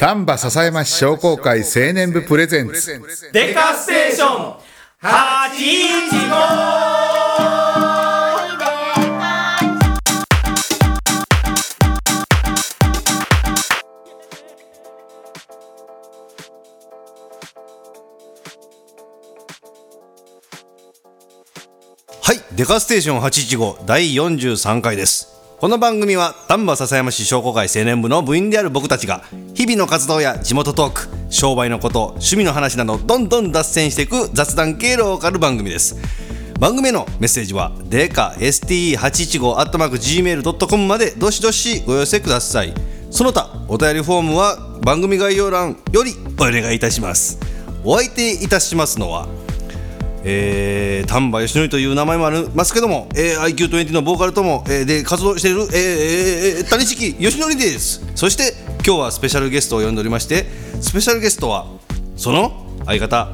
丹波篠山市商工会青年部プレゼンツ。デカステーション。815はいデカステーション815第43回です。この番組は丹波篠山市商工会青年部の部員である僕たちが日々の活動や地元トーク商売のこと趣味の話などどんどん脱線していく雑談系ローカル番組です。番組へのメッセージはデカ STE815-gmail.com までどしどしご寄せください。その他お便りフォームは番組概要欄よりお願いいたします。お相手いたしますのはえー、丹波義則という名前もありますけども、えー、IQ20 のボーカルとも、えー、で活動している、えーえー、谷敷義則ですそして今日はスペシャルゲストを呼んでおりましてスペシャルゲストはその相方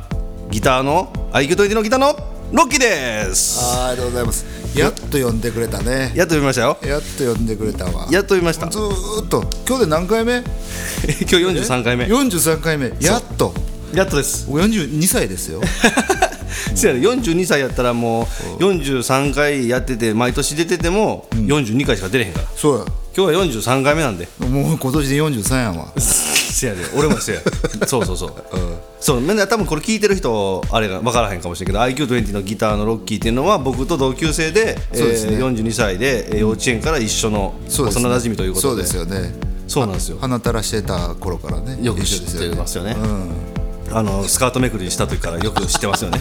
ギターの IQ20 のギターのロッキーですありがとうございます。やっと呼んでくれたね。やっと呼びましたよやっと呼んでくれたわ。やっと呼びましたずーっと今日で何回目？今日43回目43回目。やっと。やっとです42歳ですよ。せやね42歳やったらもう43回やってて毎年出てても42回しか出れへんから。そうや。今日は43回目なんでもう今年で43やわ。せやで俺もせや。そうそうそう、そうみんな多分これ聞いてる人あれが分からへんかもしれんけど IQ20 のギターのロッキーっていうのは僕と同級生でそうですね。えー42歳でえー幼稚園から一緒の幼馴染ということで。そうですよね。そうなんですよ。鼻垂らしてた頃からね。よく知ってますよね。うん。あのスカートめくりした時からよく知ってますよね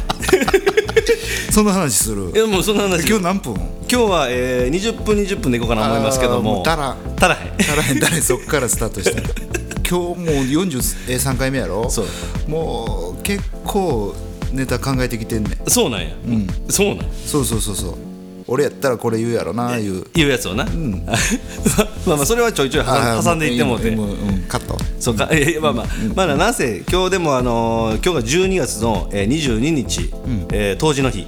その話する？い。やもうそんな話今日何分？今日は、えー、20分20分でいこうかな思いますけどもう足らん。足らへん足らへん誰？そっからスタートした。今日もう43回目やろ？そうもう結構ネタ考えてきてんねん。そうなんや、そうなんそうそうそうそう。俺やったらこれ言うやろないう。いうやつをな、まあまあそれはちょいちょいあー挟んでいってもうて。もううんカット。そうか、えまあまあ、まだなんせ今日でもあのー今日が12月の、えー、22日、えー冬至の日、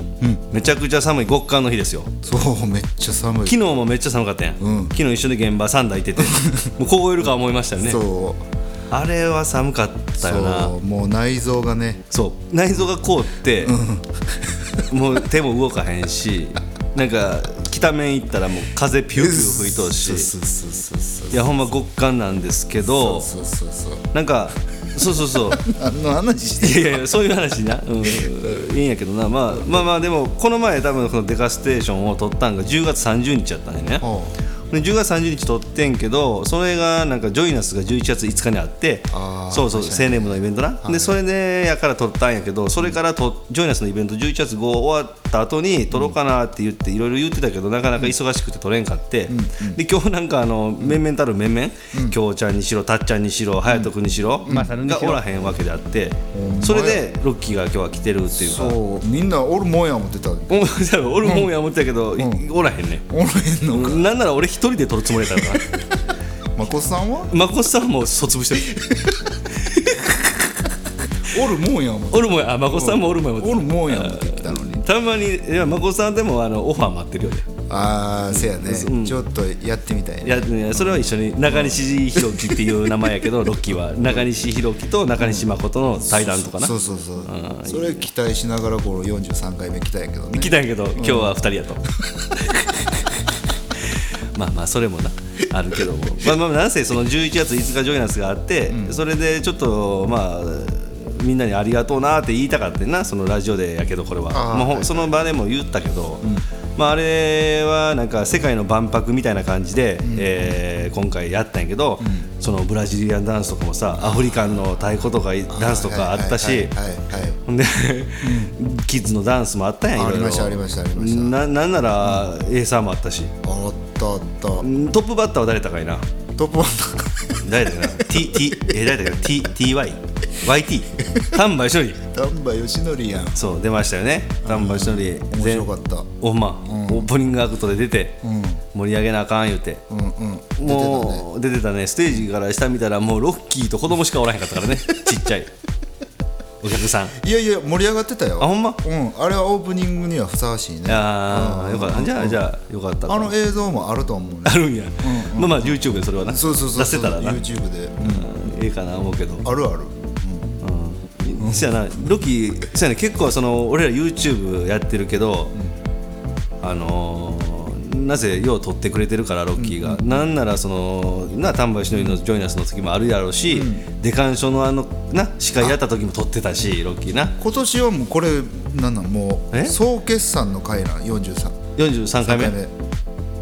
めちゃくちゃ寒い極寒の日ですよ。そうめっちゃ寒い。昨日もめっちゃ寒かったやん、うん。昨日一緒に現場3台いてて。もう凍えるか思いましたよね。そう。あれは寒かったよな。そうもう内臓がね。そう。内臓が凍って、もう手も動かへんしなんか北面行ったらもう風ピューピュー吹いとうしいやほんま極寒なんですけどそうそうそうなんかそうそうそう。何の話していやいやそういう話な、うん、いいんやけどな、まあ、まあまあでもこの前多分このデカステーションを撮ったんが10月30日やったんやね10月30日撮ってんけどそれがなんかジョイナスが11月5日にあってそうそう青年部のイベントな、でそれでやから撮ったんやけどそれからとジョイナスのイベント11月5終わった後に撮ろうかなって言っていろいろ言ってたけどなかなか忙しくて撮れんかって、で今日なんかあの面々たる面々京、ちゃんにしろたっちゃんにしろ隼人君にしろ、がおらへんわけであって、それでロッキーが今日は来てるっていうか。そう。みんなおるもんや思ってた。お俺もんや思ってたけど、いおらへんねおらへんのか。なんなら俺一人で撮るつもりやったからな。まこさんは？まこさんも卒業してる。おるもんやおるもんや。あまこさんもおるもんやおるもんや思ってきたのに。たまにいやまこさんでもあのオファー待ってるよ。ねああせやね。ちょっとやってみたいいやいやそれは一緒に中西弘樹っていう名前やけどロッキーは。中西弘樹と中西誠の対談とかな。そうそうそう。それ期待しながらこの43回目来たんやけどね。来たんやけど今日は2人やと まあまあそれもな あるけども。まあまあなんせその11月5日ジョイナスがあって、それでちょっとまあみんなにありがとうなって言いたかったなそのラジオでやけどこれは。あーまあほんはいその場でも言ったけど、まあ、あれはなんか世界の万博みたいな感じで、えー今回やったんやけど、そのブラジリアンダンスとかもさアフリカンの太鼓とかダンスとかあったしほんで、キッズのダンスもあったんやいろいろありましたありましたありました。ななんなら、エイサーもあったし。あったあったトップバッターは誰だったかいな？トップバッター誰だっけな？T T え誰だっけな T TY YT 丹波よしのり丹波義則やん。そう出ましたよね。丹波よしのり面白かった。おま、オープニングアクトで出て、盛り上げなあかん言うて、うんうん。もう出てたね。ステージから下見たらもうロッキーと子供しかおらへんかったからね。ちっちゃいお客さん。いやいや盛り上がってたよ。あほんま？うんあれはオープニングにはふさわしいね。ああよかった。じゃあじゃあよかったあの映像もあると思うね。あるんや、まあまあ YouTube でそれはな。そうそうそうそう。出せたらな。YouTube で、うん。ええかな思うけど。あるある。うん。そやな。ロキそやね。結構その俺ら YouTube やってるけど、あのーなぜよう撮ってくれてるからロッキーが、なんならそのな丹波しのジョイナスの時もあるやろうし、デカンショのあのな司会やった時も撮ってたしロッキーな。今年はもうこれなんなんもえ？う総決算の回なん？43 43回目。回目。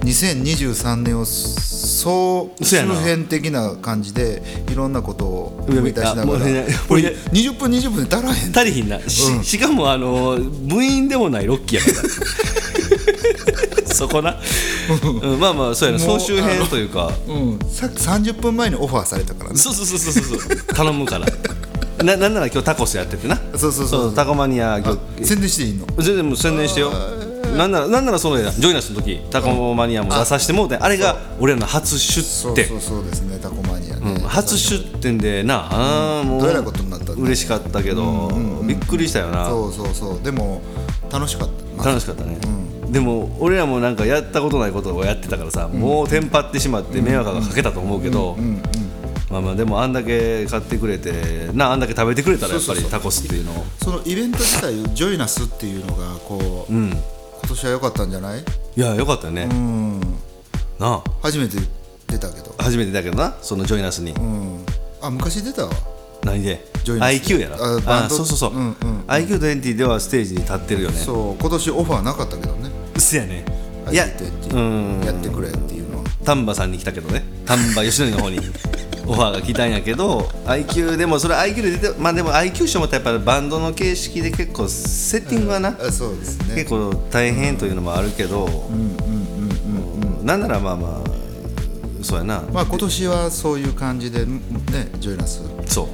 2023年を総周辺的な感じでいろんなことをいや思い出しながら。あもうねこれもうね20分20分で足らへん。足りひんな。し,、しかもあの部員でもないロッキーやから そこな、うんまあまあそうやな。もう総集編というか。うん、さっき30分前にオファーされたからねそうそうそうそうそう。頼むから。ななんなら今日タコスやっててな。そうそうそう。タコマニア今日宣伝していいの？全然もう宣伝してよ。なんならなんならそのやジョイナスの時タコマニアも出させてもうてあれが俺らの初出店。そうそうそうですね。タコマニアね、うん初出店でなあーもどえらいことになったんだ嬉しかったけど、びっくりしたよな。そうそうそう。でも楽しかった。楽しかったね、でも俺らもなんかやったことないことをやってたからさ、もうテンパってしまって迷惑がかけたと思うけど、まあまあでもあんだけ買ってくれてなあんだけ食べてくれたらやっぱりタコスっていうのを。そのイベント自体ジョイナスっていうのがこう、うん。今年は良かったんじゃない？いやよかったよね、うん。な初めて出たけど。あ初めてだけどなそのジョイナスに、うん。あ昔出たわ。何で？IQ やろ。あバンド。そうそうそう、うんうんうん。IQ20 ではステージに立ってるよね。そう今年オファーなかったけどねそやね。いや IQ20 うん。やってくれっていうのは。丹波さんに来たけどね。丹波吉典の方に オファーが来たんやけど IQ でもそれ IQ で出てまあでも IQ 賞もやっぱりバンドの形式で結構セッティングはな、あそうですね。結構大変というのもあるけど、なんならまあまあそうやな、まあ今年はそういう感じでねジョイナス。そう。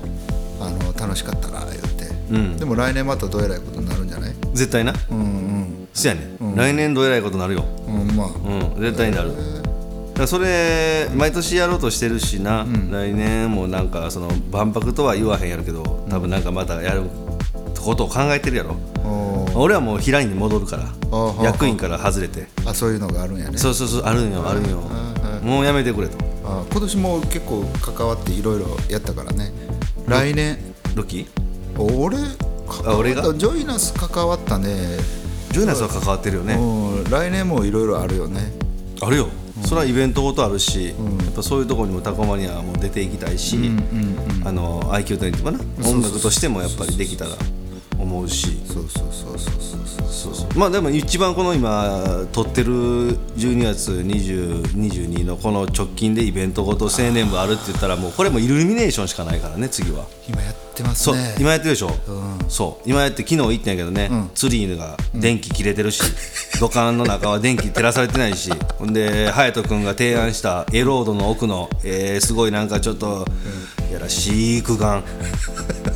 あの楽しかったな言って、うん。でも来年またどえらいことになるんじゃない？絶対な。うんうんそやね、来年どえらいことなるよ。うんま。あうん絶対になる、だからそれ毎年やろうとしてるしな、来年もなんかその万博とは言わへんやるけど多分なんかまたやることを考えてるやろ、おー。俺はもう平井に戻るから役員から外れて。あそういうのがあるんやね。そうそうそうあるんよあるんよ。もうやめてくれと。あ今年も結構関わっていろいろやったからね。来年。ロキ俺関わった俺が？ジョイナス関わったねジョイナスは関わってるよね。うん来年もいろいろあるよね。あるよ。それはイベントごとあるし、やっぱそういうところにもタコマニアも出ていきたいし、あの IQ とかな音楽としてもやっぱりできたら思うし。そうそうそうそうそうそうそう。まあでも一番この今撮ってる12月20 22のこの直近でイベントごと青年部あるって言ったらもうこれもイルミネーションしかないからね次は。今やってますそう、ね今やってるでしょ、そう。今やって昨日行ったんやけどね、ツリーが電気切れてるし、土管の中は電気照らされてないしほんで隼人君が提案したエロードの奥の、えーすごいなんかちょっとやらしい空間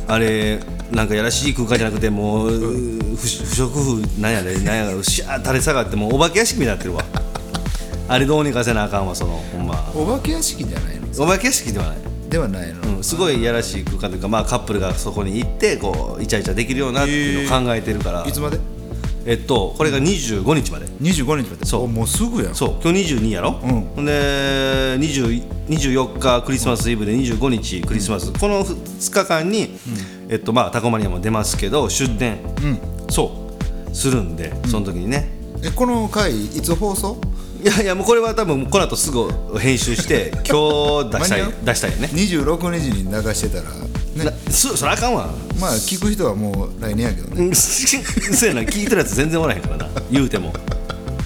あれなんかやらしい空間じゃなくてもう、不不織布なんやでなんやシャー垂れ下がってもうお化け屋敷になってるわ。あれどうにかせなあかんわそのほんま。お化け屋敷じゃないの？お化け屋敷ではない。ではないの、うん、すごいいやらしい空間というか、まあ、カップルがそこに行ってこうイチャイチャできるようなっていうのを考えてるから、いつまで？えっとこれが25日まで。25日まで。そう。おもうすぐやん。そう。今日22やろ、うん。で20 24日クリスマスイブで25日クリスマス、この2日間に、えっとまあタコマニアも出ますけど出店、そう。するんでその時にね、えこの回いつ放送？いやいやもうこれは多分この後すぐ編集して 今日出したい出したいよね。26日に流してたらなね。そそれあかんわ。まあ聞く人はもう来年やけどね。うん。そうやな。聞いてるやつ全然おらへんからな。言うても。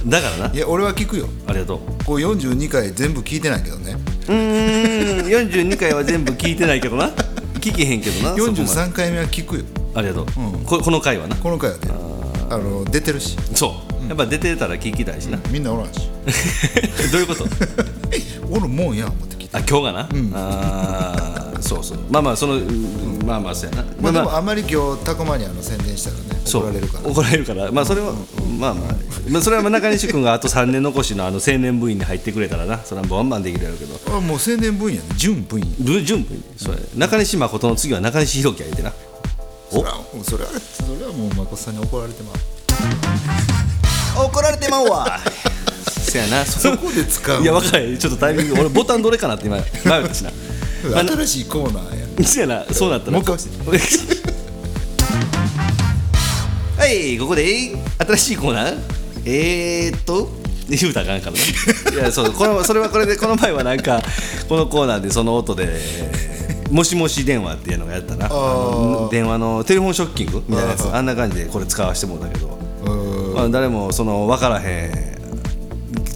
だからな。いや俺は聞くよ。ありがとう。こう42回全部聞いてないけどね。うーん。42回は全部聞いてないけどな。聞けへんけどなそこまで。43回目は聞くよ。ありがとう、ここの回はな。この回はね。あの出てるし。そう。やっぱ出てたら聞きたいしな、みんなおらんし。どういうこと？おるもんや思って聞いてあ今日がな、あーそうそう。まあまあその、うんまあまあそうやな。まあでまあもあ。んまり今日タコマニアの宣伝したらねそう。怒られるから。怒られるから。まあそれは、まあまあ、まあ、それは中西君があと3年残しのあの青年部員に入ってくれたらな。それはバンバンできるやろうけど。あもう青年分野ね。準分野ル準部員。それ中西誠の次は中西弘樹や言うてな。それはそれはそれはもう誠さんに怒られてまう。怒られてまうわ。せやな。そそこで使う。いや分からへんちょっとタイミング俺ボタンどれかなって今迷ったしな新しいコーナーや。そうやなそうなったなもう一回。押してはいここで新しいコーナー？えー、っと言うたらあかんからな いやそうこのそれはこれでこの前はなんかこのコーナーでその音で「もしもし電話」っていうのがやったな。電話のテレフォンショッキングみたいなやつ。あんな感じでこれ使わせてもらったけど、まあ、誰もその分からへん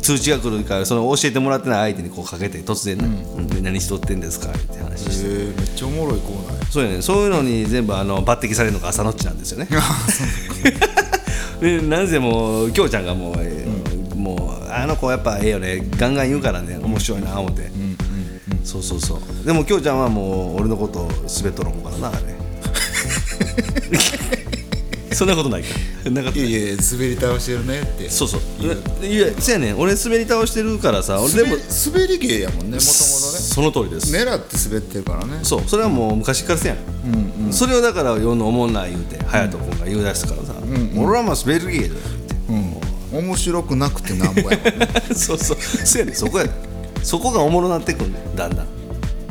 通知が来るからその教えてもらってない相手にこうかけて突然ね、うんで何しとってんですか?」って話して。えー、めっちゃおもろいコーナーや。そうやね、そういうのに全部あの抜擢されるのが朝のっちなんですよね。でなぜもうきょうちゃんがもう、えーもうあの子やっぱええよね。ガンガン言うからね面白いな思って、そうそうそう。でもきょうちゃんはもう俺のことを滑っとるもんからなあれ そんなことないか。なかったいやい。や滑り倒してるねって。そうそう。いやそうやねん。俺滑り倒してるからさ俺でも滑り芸やもんねもともとね。その通りです。狙って滑ってるからね。そうそれはもう昔からせやん、それをだから世のおもんない言うて隼人君が言い出したからさ、俺はもう滑る芸だようん。面白くなくてなんぼやもんね。そうそう。そうやねんそこやそこがおもろなってくんねんだんだん。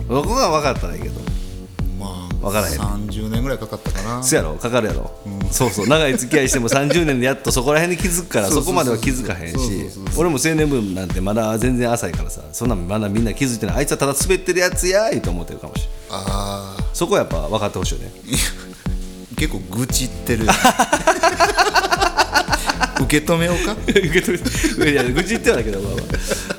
そこが分かったらいいけどまあわからへん30年ぐらいかかったかな。そやろかかるやろ、そうそう長い付き合いしても30年でやっとそこら辺に気づくからそこまでは気づかへんし俺も青年部なんてまだ全然浅いからさそんなんまだみんな気づいてない。あいつはただ滑ってるやつやーと思ってるかもしれん。ああそこはやっぱ分かってほしいよね。結構愚痴ってる 受け止めようか？受け止めいや愚痴言ってはだけどまあまあ。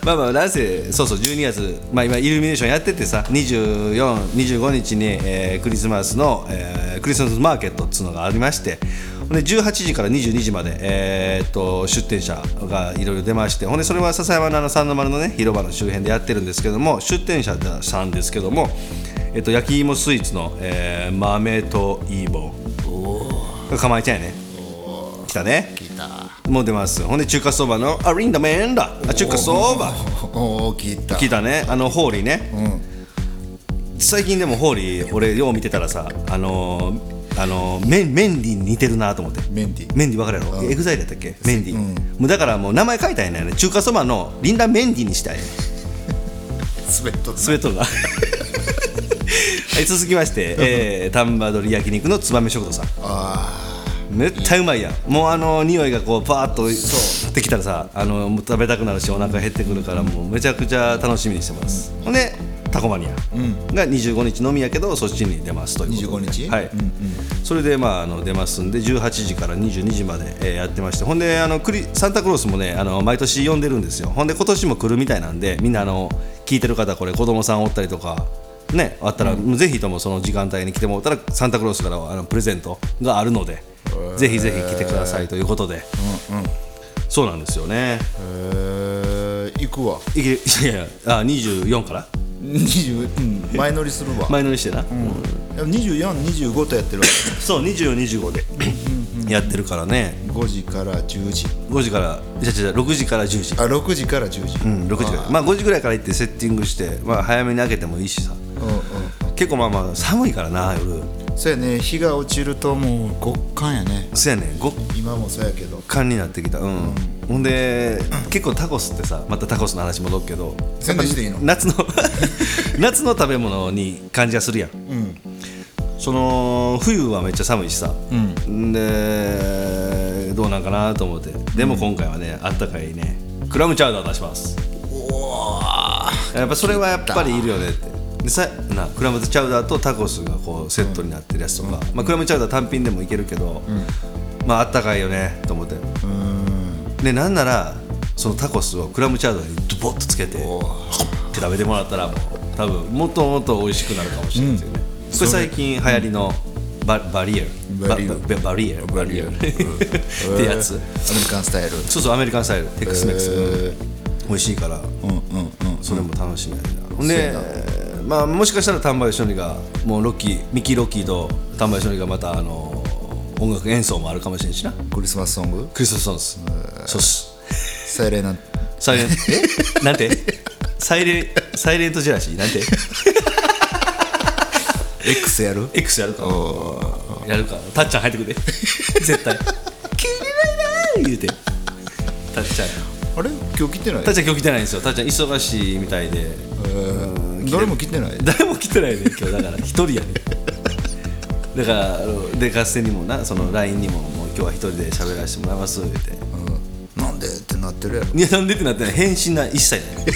まあまあなんせそうそう12月、まあ、今イルミネーションやっててさ2425日に、えークリスマスの、えークリスマスマーケットっつうのがありましてほんで18時から22時まで、えーっと出店者がいろいろ出ましてほんでそれは笹山のあの三の丸のね広場の周辺でやってるんですけども出店者さんですけども、えっと焼き芋スイーツの、えー豆と芋がかまいちゃんやね。来たね。聞いたもう出ます。ほんで中華そばのあリンダメンだ。あ中華そば。おお聞いた。聞いたね。あのホーリーね。うん。最近でもホーリー俺よう見てたらさあのーあのーメンメンディーに似てるなと思って。メンディメンディー分かるやろ、エグザイルやったっけ？メンディー、もうだからもう名前書いたんやね。中華そばのリンダメンディーにしたい。スウェットスウェットがはい続きまして、えー、丹波鶏焼肉の燕食堂さん。あめっちゃうまいやん。もうあの匂いがこうパーッとってきたらさあの食べたくなるしお腹減ってくるからもうめちゃくちゃ楽しみにしてます。ほんでタコマニアが25日のみやけどそっちに出ますということで。25日？はい、それでまああの出ますんで18時から22時まで、えーやってまして。ほんであのクリサンタクロースもねあの毎年呼んでるんですよ。ほんで今年も来るみたいなんでみんなあの聞いてる方これ子供さんおったりとかねあったら、ぜひともその時間帯に来てもらったらサンタクロースからはあのプレゼントがあるので、ぜひぜひ来てくださいということで、そうなんですよね。えー、行くわ。いやいやあ24から？20、うん、前乗りするわ、前乗りしてな、でも2425とやってるわそう2425で。やってるからね。5時から10時。5時からじゃじゃ6時から10時。あ6時から10時。うん6時から。まあ5時ぐらいから行ってセッティングして、まあ、早めに開けてもいいしさ。うんうん。結構まあまあ寒いからな夜そうやね。日が落ちるともう極寒やね。そやね。極今もそうやけど。寒になってきた。うん、ほんで結構タコスってさまたタコスの話戻るけど宣伝していいの？夏の 夏の食べ物に感じがするやん。うん。その冬はめっちゃ寒いしさ、うん。でどうなんかなと思って。でも今回はねあったかいねクラムチャウダー出します。やっぱそれはやっぱりいるよねってでさなクラムチャウダーとタコスがこうセットになってるやつとか、まあ、クラムチャウダー単品でもいけるけど、まああったかいよねと思って。うん。でなんならそのタコスをクラムチャウダーにドボッとつけてホッて食べてもらったらもう多分もっともっと美味しくなるかもしれないですよね、これ最近流行りのババリエル。バリエル。バババリエル。バリエル。ってやつ。アメリカンスタイル。そうそうアメリカンスタイル。テックスメックス、え美味しいから。うんうんうん。それも楽しみやな、ほんでまあもしかしたら丹波吉典がもうロッキーミッキーロッキーと丹波吉典がまたあの音楽演奏もあるかもしれんしな。クリスマスソング？クリスマスソング。スそうっす。サイレン。なんサイレン。トえ？なんて？サイレンサイレントジェラシーなんて？X やる？X やるか。やるか。たっちゃん入ってくるで。絶対「急にないな」言うて。たっちゃん。あれ？今日来てない？たっちゃん今日来てないんですよ。たっちゃん忙しいみたいで。うん誰も来てない。誰も来てないね今日。だから一人やね。だからあので合戦にもなその LINE にももう今日は一人で喋らせてもらいます言うて。うん。なんでってなってるやろ。いやなんでってなってない。返信な一切ない。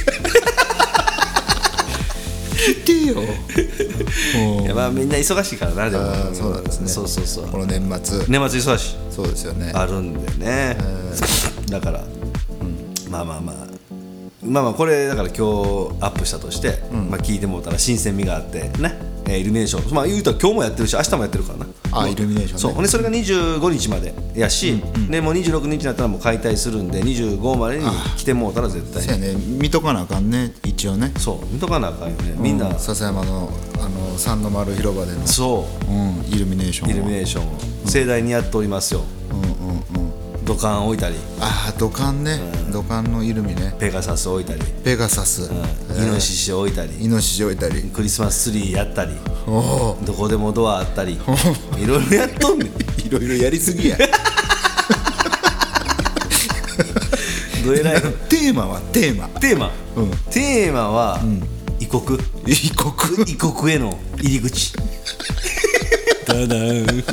来てよ。いやまあみんな忙しいからなでも。そうなんですね。そうそうそう。この年末。年末忙しい。そうですよね。あるんでね。だから、まあまあまあまあまあこれだから今日アップしたとして、まあ、聞いてもらったら新鮮味があってね、えーイルミネーション。まあ言うたら今日もやってるし明日もやってるからなあイルミネーションね。そう。ほんでそれが25日までやし、でもう26日になったらもう解体するんで25までに来てもうたら絶対。そうやね。見とかなあかんね一応ね。そう。見とかなあかんよね。みんな、う笹山のあの三の丸広場での、そう。ん、イルミネーションイルミネーションを。盛大にやっておりますよ。うんうんうん土管置いたり。ああ土管ね、土管のイルミね。ペガサス置いたり、ペガサス、イノシシ置いたり。イノシシ置いたり。クリスマスツリーやったり。おおどこでもドアあったり。いろいろやっとんねん。いろいろやりすぎや。どえらい。テーマはテーマ。テーマ、うん。テーマは、異国。異国。異国への入り口。ダダン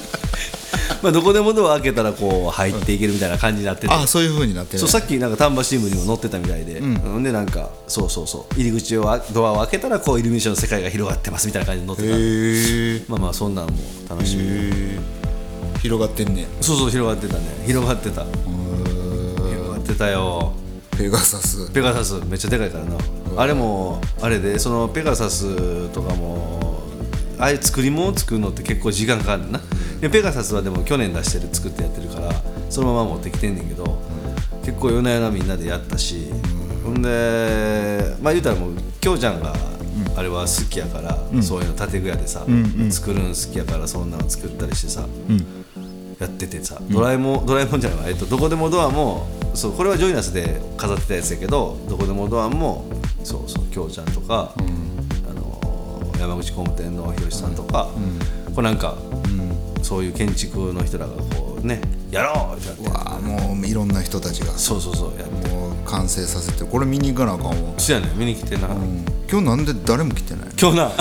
まあどこでもドア開けたらこう入っていけるみたいな感じになってて、あそういう風になってる。そうさっきなんか丹波新聞にも載ってたみたいで、ん、でなんかそうそうそう。入り口をあドアを開けたらこうイルミネーションの世界が広がってますみたいな感じに載ってた、まあまあそんなんも楽しみ、広がってんねそうそう広がってたね。広がってた。広がってたよ。ペガサス。ペガサス。めっちゃでかいからな。あれもあれでそのペガサスとかもああいう作り物を作るのって結構時間かかるなでペガサスはでも去年出してる作ってやってるからそのまま持ってきてんねんけど結構夜な夜なみんなでやったしほんでまあ言うたらもうきょうちゃんがあれは好きやから、そういうの建具屋でさ、作るん好きやからそんなの作ったりしてさ、やっててさ、ドラえもんドラえもんじゃないわ、えっと、どこでもドアもそうこれはジョイナスで飾ってたやつやけどどこでもドアもそうそうきょうちゃんとか、あのー山口工務店のひろしさんとか、これなんか、そういう建築の人らがこうねやろうってやって。わあもういろんな人たちが。そうそうそうやって。もう完成させて。これ見に行かなあかんわ、そうやね見に来てな、今日なんで誰も来てない今日な。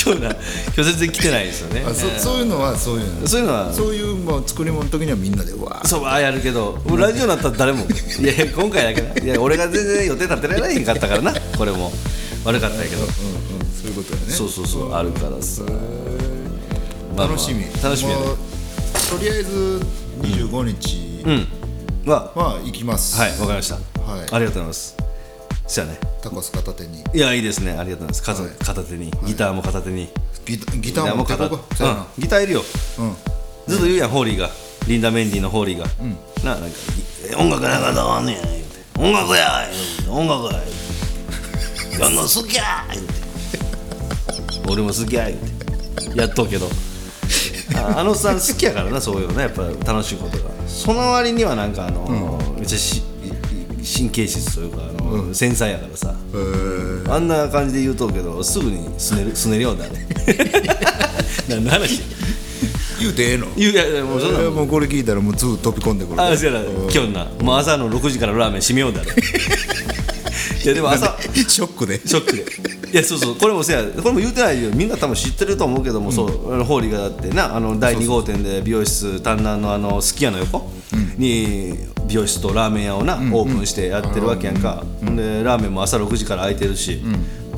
今日な。今日全然来てないですよね。あそそういうのはそういうの。そういうのは。そういう、まあ、作り物の時にはみんなでうわー。そうあやるけどラジオになったら誰も。いや今回だけないや俺が全然予定立てられへんかったからな。これも。悪かったけど、うんうんそういうことやね。そうそうそうあるからさ、まあまあ。楽しみ。楽しみやね。とりあえず25日うん。は。は行きます、はいわかりました、はい。ありがとうございます。じゃあね。タコス片手に。いやいいですね。ありがとうございます。片,、はい。片手に。ギターも片手に、ギタギターも片こうかそうやな。うん、ギターいるよ。うん。ずっと言うやんホーリーが。リンダ・メンディーのホーリーが、ななんかえ音楽なんかどうあんねん音楽や音楽やや んの好きや俺も好きや言うて。やっとうけどああのさん好きやからなそういうのねやっぱ楽しいことが。その割にはなんかあの、めっちゃし神経質というかあの、繊細やからさ。えー。あんな感じで言うとうけどすぐにすねる すねるようになる。何の？話言うてええの？言ういやもうそんもうこれ聞いたらもうすぐ飛び込んでくる。あそうやな。今日なもう朝の6時からラーメン閉めようだろ いやでも朝ショックで。ショックでいやそうそう。これもせやこれも言うてないよ。みんな多分知ってると思うけども、そうあのホーリーがだってなあの第2号店で美容室丹南のあのすき家の横に美容室とラーメン屋をな、オープンしてやってるわけやんか、でラーメンも朝6時から開いてるし、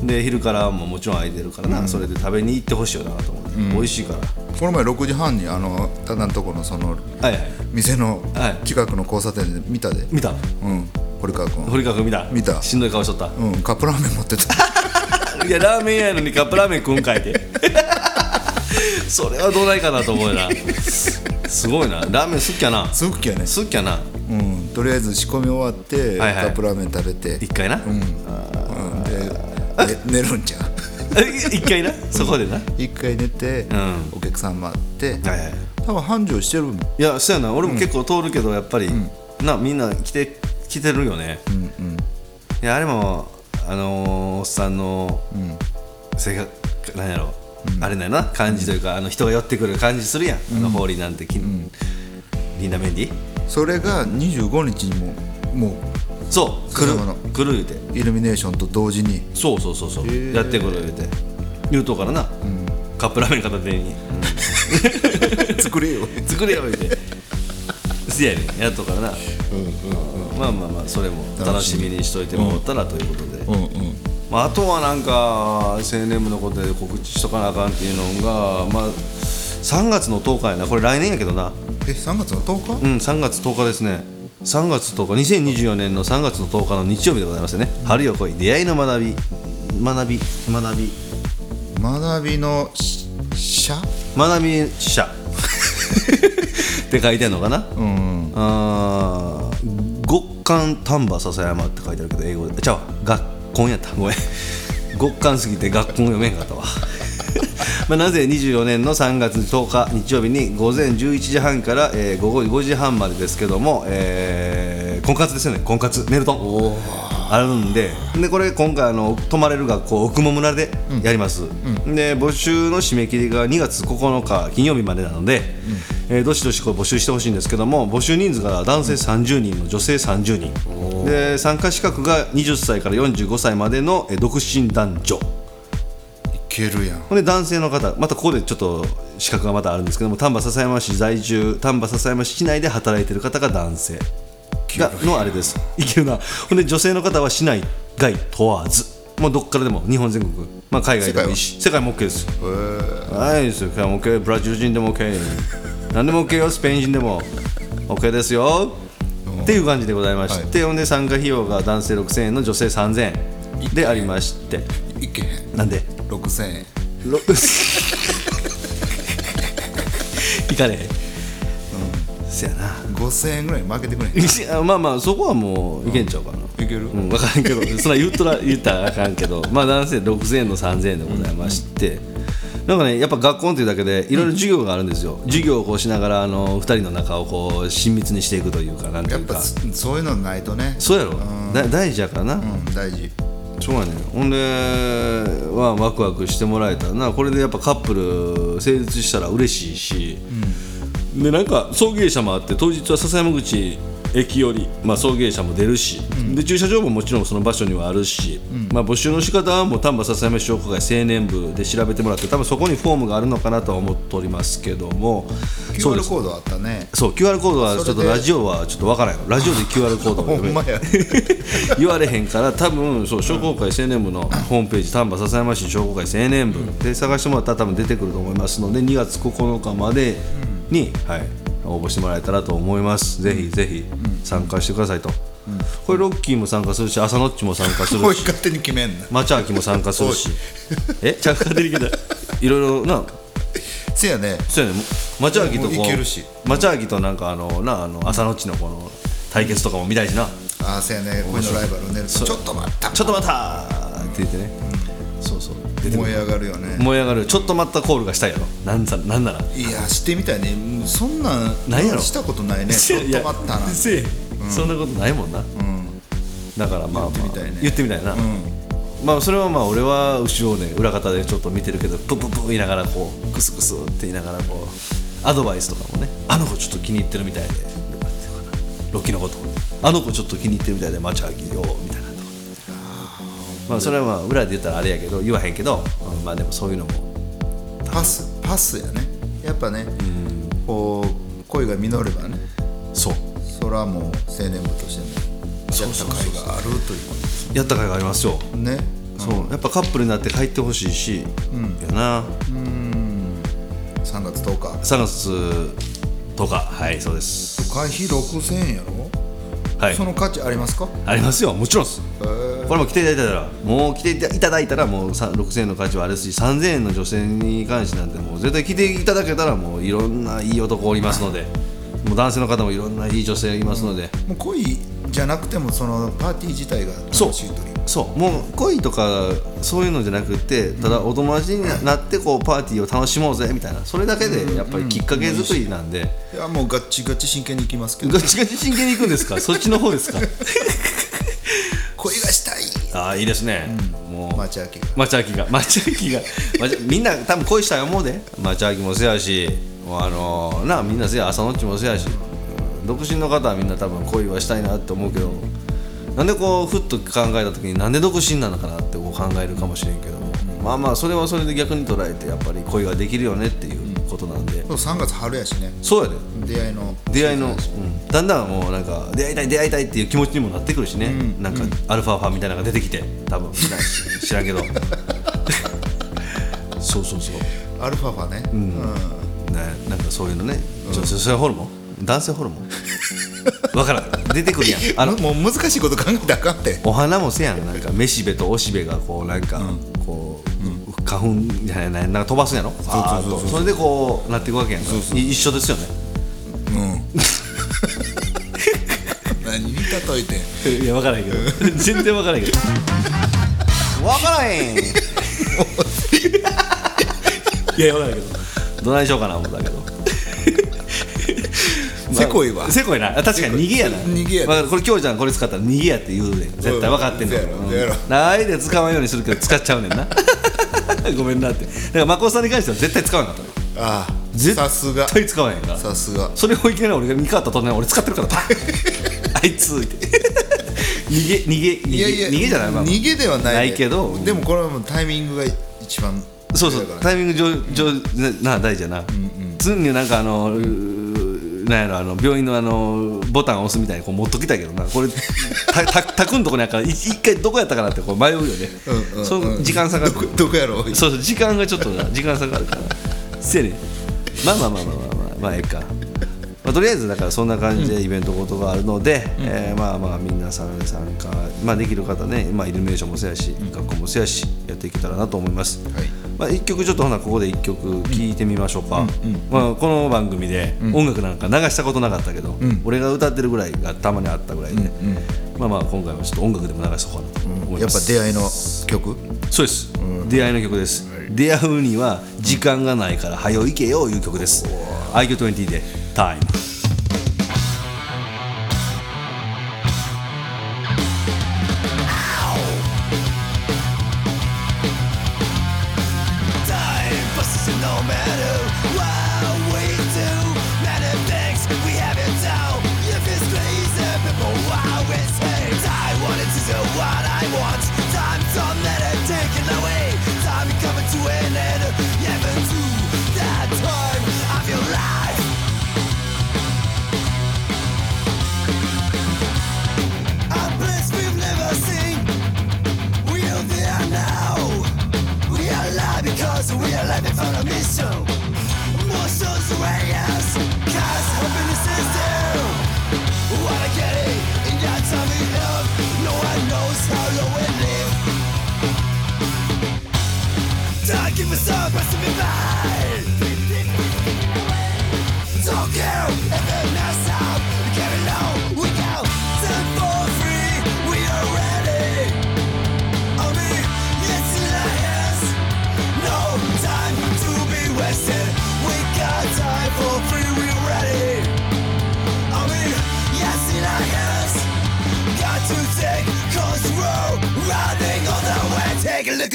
で昼からももちろん開いてるからな、それで食べに行ってほしいよなと思って、美味しいから。この前6時半にあのただのとこのそのはいはい。店のはい。近くの交差点で見たで。見た。うん。堀川君。堀川君見た。見た。しんどい顔しとった。うん。カップラーメン持ってたいやラーメン屋やのにカップラーメン食うんかいて。それはどうないかなと思うよな。すごいな。ラーメン好きやな。すごくやね。好きやな。うん。とりあえず仕込み終わってカはいはい。ップラーメン食べて。一回な、うん。で寝るんじゃん 一回な？そこでな、一回寝てん。お客さん待って。はいはい多分繁盛してるいやそうやな。俺も結構通るけどやっぱり、なみんな来て来てるよね、いやあれもあのーおっさんの性格なんやろ、あれだよな。感じというか、あの人が寄ってくる感じするやん、あのホーリーなんて、きリンダ・メンディそれが25日にももうそう。来る。笹山の。来る言うて。イルミネーションと同時に。そうそうそうそう、やってくる言うて。言うとうからな、カップラーメン片手に。作れよ。作れよ言うて。せやねん。やっとうからな、まあまあまあそれも楽しみにしといてもらったらということで、うんうん。まあ、あとはなんか青年部のことで告知しとかなあかんっていうのがまあ3月の10日やな。これ来年やけどな。え3月の10日？うん3月10日ですね。3月10日2024年の3月の10日の日曜日でございますね。春よ来い。出会いの学び。学び。学び。学びのし社学び者って書いてんのかな？うん。あー極寒丹波篠山って書いてあるけど英語で。ちゃうわ。学校やったごめん。極寒すぎて学校読めんかったわ。まあなぜ24年の3月10日日曜日に午前11時半から、えー午後5時半までですけども、えー婚活ですよね。婚活。メルトン。あるんででこれ今回あの泊まれる学校奥茂村でやります、で募集の締め切りが2月9日金曜日までなので、えーどしどしこう募集してほしいんですけども募集人数が男性30人の女性30人。で参加資格が20歳から45歳までのえー独身男女。いけるやん。ほんで男性の方またここでちょっと資格がまたあるんですけども丹波篠山市在住丹波篠山市内で働いてる方が男性がのあれです。いけるな。ほんで女性の方は市内外問わず。もうどっからでも日本全国、まあ、海外でもいいし。世界も OK ですはいですよ。世界も OK ブラジル人でも OK 何でも OK よ。スペイン人でも OK ですよ。っていう感じでございまして、ほんで参加費用が男性6000円の女性3000円でありまして。いけなんで？6000円。ろ いかれへん、せやな。5000円ぐらい負けてくれへんまあまあそこはもういけんちゃうかな、いける？うん、分からんけど。そんな言ったら言ったらあかんけど。まあ男性6000円の3000円でございまして、なんかねやっぱ学校っていうだけでいろいろ授業があるんですよ、授業をこうしながらあの2人の仲をこう親密にしていくというかなんていうか。やっぱそういうのないとね。そうやろ、ん。だ大事やからな、うん大事。そうやねほんではワクワクしてもらえたらな。これでやっぱカップル成立したら嬉しいし、でなんか送迎車もあって当日は笹山口駅より、まあ、送迎車も出るし、で駐車場ももちろんその場所にはあるし、まあ、募集の仕方はもう丹波笹山市商工会青年部で調べてもらって多分そこにフォームがあるのかなとは思っておりますけどもそうで QR す。コードあったね。そう QR コードはちょっとラジオはちょっとわからんよ。ラジオで QR コードも ほんまや。言われへんから多分そう商工会青年部のホームページ丹波篠山市商工会青年部で探してもらったら多分出てくると思いますので2月9日までに、はい、応募してもらえたらと思います。ぜひぜひ参加してくださいと、これロッキーも参加するし朝のっちも参加するし 勝手に決めんな。マチャーキも参加するし。え？ちゃうかできた？いろいろな？せやね。そうやね。マチャーキとこもうマチャーキとなんかあのなあの朝のっちのこの対決とかも見たいしな。ああせやね。こういうのライバルね。ちょっと待った。ちょっと待ったーって言ってね、そうそう。出てくる燃え上がるよね。燃え上がる。ちょっと待ったコールがしたいやろ。なんざなんなら。いやしてみたいね。そんなんないやろ。したことないね。ちょっと待ったな。せえそんなことないもんな、うん。だからまあ、まあ、言ってみたいね。言ってみたいな、うん。まあそれはまあ俺は後ろをね裏方でちょっと見てるけどプンプンプン言いながらこうクスクスって言いながらこうアドバイスとかもねあの子ちょっと気に入ってるみたいでロッキーのこと。あの子ちょっと気に入ってるみたいでマチャーキよみたいなまあそれはまあ裏で言ったらあれやけど言わへんけど、うんまあでもそういうのも。パスパスやね。やっぱねこう恋が実ればね。そう。それはもう青年部としてねやった甲斐があるという。ことやった甲斐がありますよ。ね。そう。やっぱカップルになって帰ってほしいし、やな。3月10日。3月10日。はいそうです。会費6000円やろ？はい。その価値ありますか？ありますよ。もちろんですこれも来ていただいたらもう来ていただいたらもうさ6000円の価値はあるし3000円の女性に関してなんてもう絶対来ていただけたらもういろんないい男おりますのでもう男性の方もいろんないい女性いますので、もう恋じゃなくてもそのパーティー自体が楽しいという。そうもう恋とかそういうのじゃなくてただお友達になってこうパーティーを楽しもうぜみたいなそれだけでやっぱりきっかけ作りなんで。いやもうガッチガチ真剣に行きますけど。ガチガチ真剣に行くんですか？そっちの方ですか？恋がしああいいですね、もう。町明が町明が。町明が。町 みんな多分恋したい思うで。町明もせやし。もうあのなみんなせや。朝のっちもせやし。独身の方はみんな多分恋はしたいなって思うけど。なんでこうふっと考えた時になんで独身なのかなってこう考えるかもしれんけど。も、まあまあそれはそれで逆に捉えてやっぱり恋ができるよねっていうことなんで、そう3月春やしね。そうやで。出会いの。出会いの、うん。だんだんもうなんか出会いたい出会いたいっていう気持ちにもなってくるしね、なんかアルファファみたいなのが出てきて多分。知らんけど。そうそうそう。アルファファね。うん。ね、なんかそういうのね。女性ホルモン？男性ホルモン？わからん。出てくるやん。あのもう難しいこと考えたらあかんって。お花もせやん。なんかめしべとおしべがこうなんか、こう、花粉じゃないなんか飛ばすんやろ？そうそうそうそう。それでこうなっていくわけやんか。い一緒ですよね。何に例えて。んいや分からへんけど。全然分からへんけど。分からへん。いや分からへんけど。どないしようかな思ったけど。せこいわ。せこいな。確かに逃げやな。逃げやわかる。これきょうちゃんこれ使ったら逃げやって言うねん。絶対分かってんの。そうやろそうやろあえて使わんようにするけど使っちゃうねんな ごめんなって。だからまこさんに関しては絶対使わなかったの。ああ絶さすが。絶対使わへんから。さすが。それをいきなり俺が見変わったとね俺使ってるから あいつって。逃げ逃げ逃げいやいや逃げじゃないまあ逃げではない。ないけど。でもこれはもうタイミングが一番そうそうだからタイミング上上なな大事やな、常になんかあの、うーなんやろあの病院のあのボタンを押すみたいにこう持っときたいけどな。これた たたくんとこにあるからい一回どこやったかなってこう迷うよね、うんうん。その時間差がどこどこやろう？そうそう時間がちょっとな時間差があるから。せやねん。まあまあまあまあまあまあまあええか、まあ、とりあえずだからそんな感じでイベントごとがあるので、えーまあまあ皆さん参加、まあ、できる方ね、まあ、イルミネーションもそうやし学校もそうやしやっていけたらなと思います、はい。まあ、1曲ちょっとほなここで1曲聴いてみましょうか、まあ、この番組で音楽なんか流したことなかったけど、俺が歌ってるぐらいがたまにあったぐらいで、まあまあ今回はちょっと音楽でも流そうかなと思いやっぱます、出会いの曲？そうです、出会いの曲です、出会うには時間がないから早行けよいう曲です。IQ20 で「タイム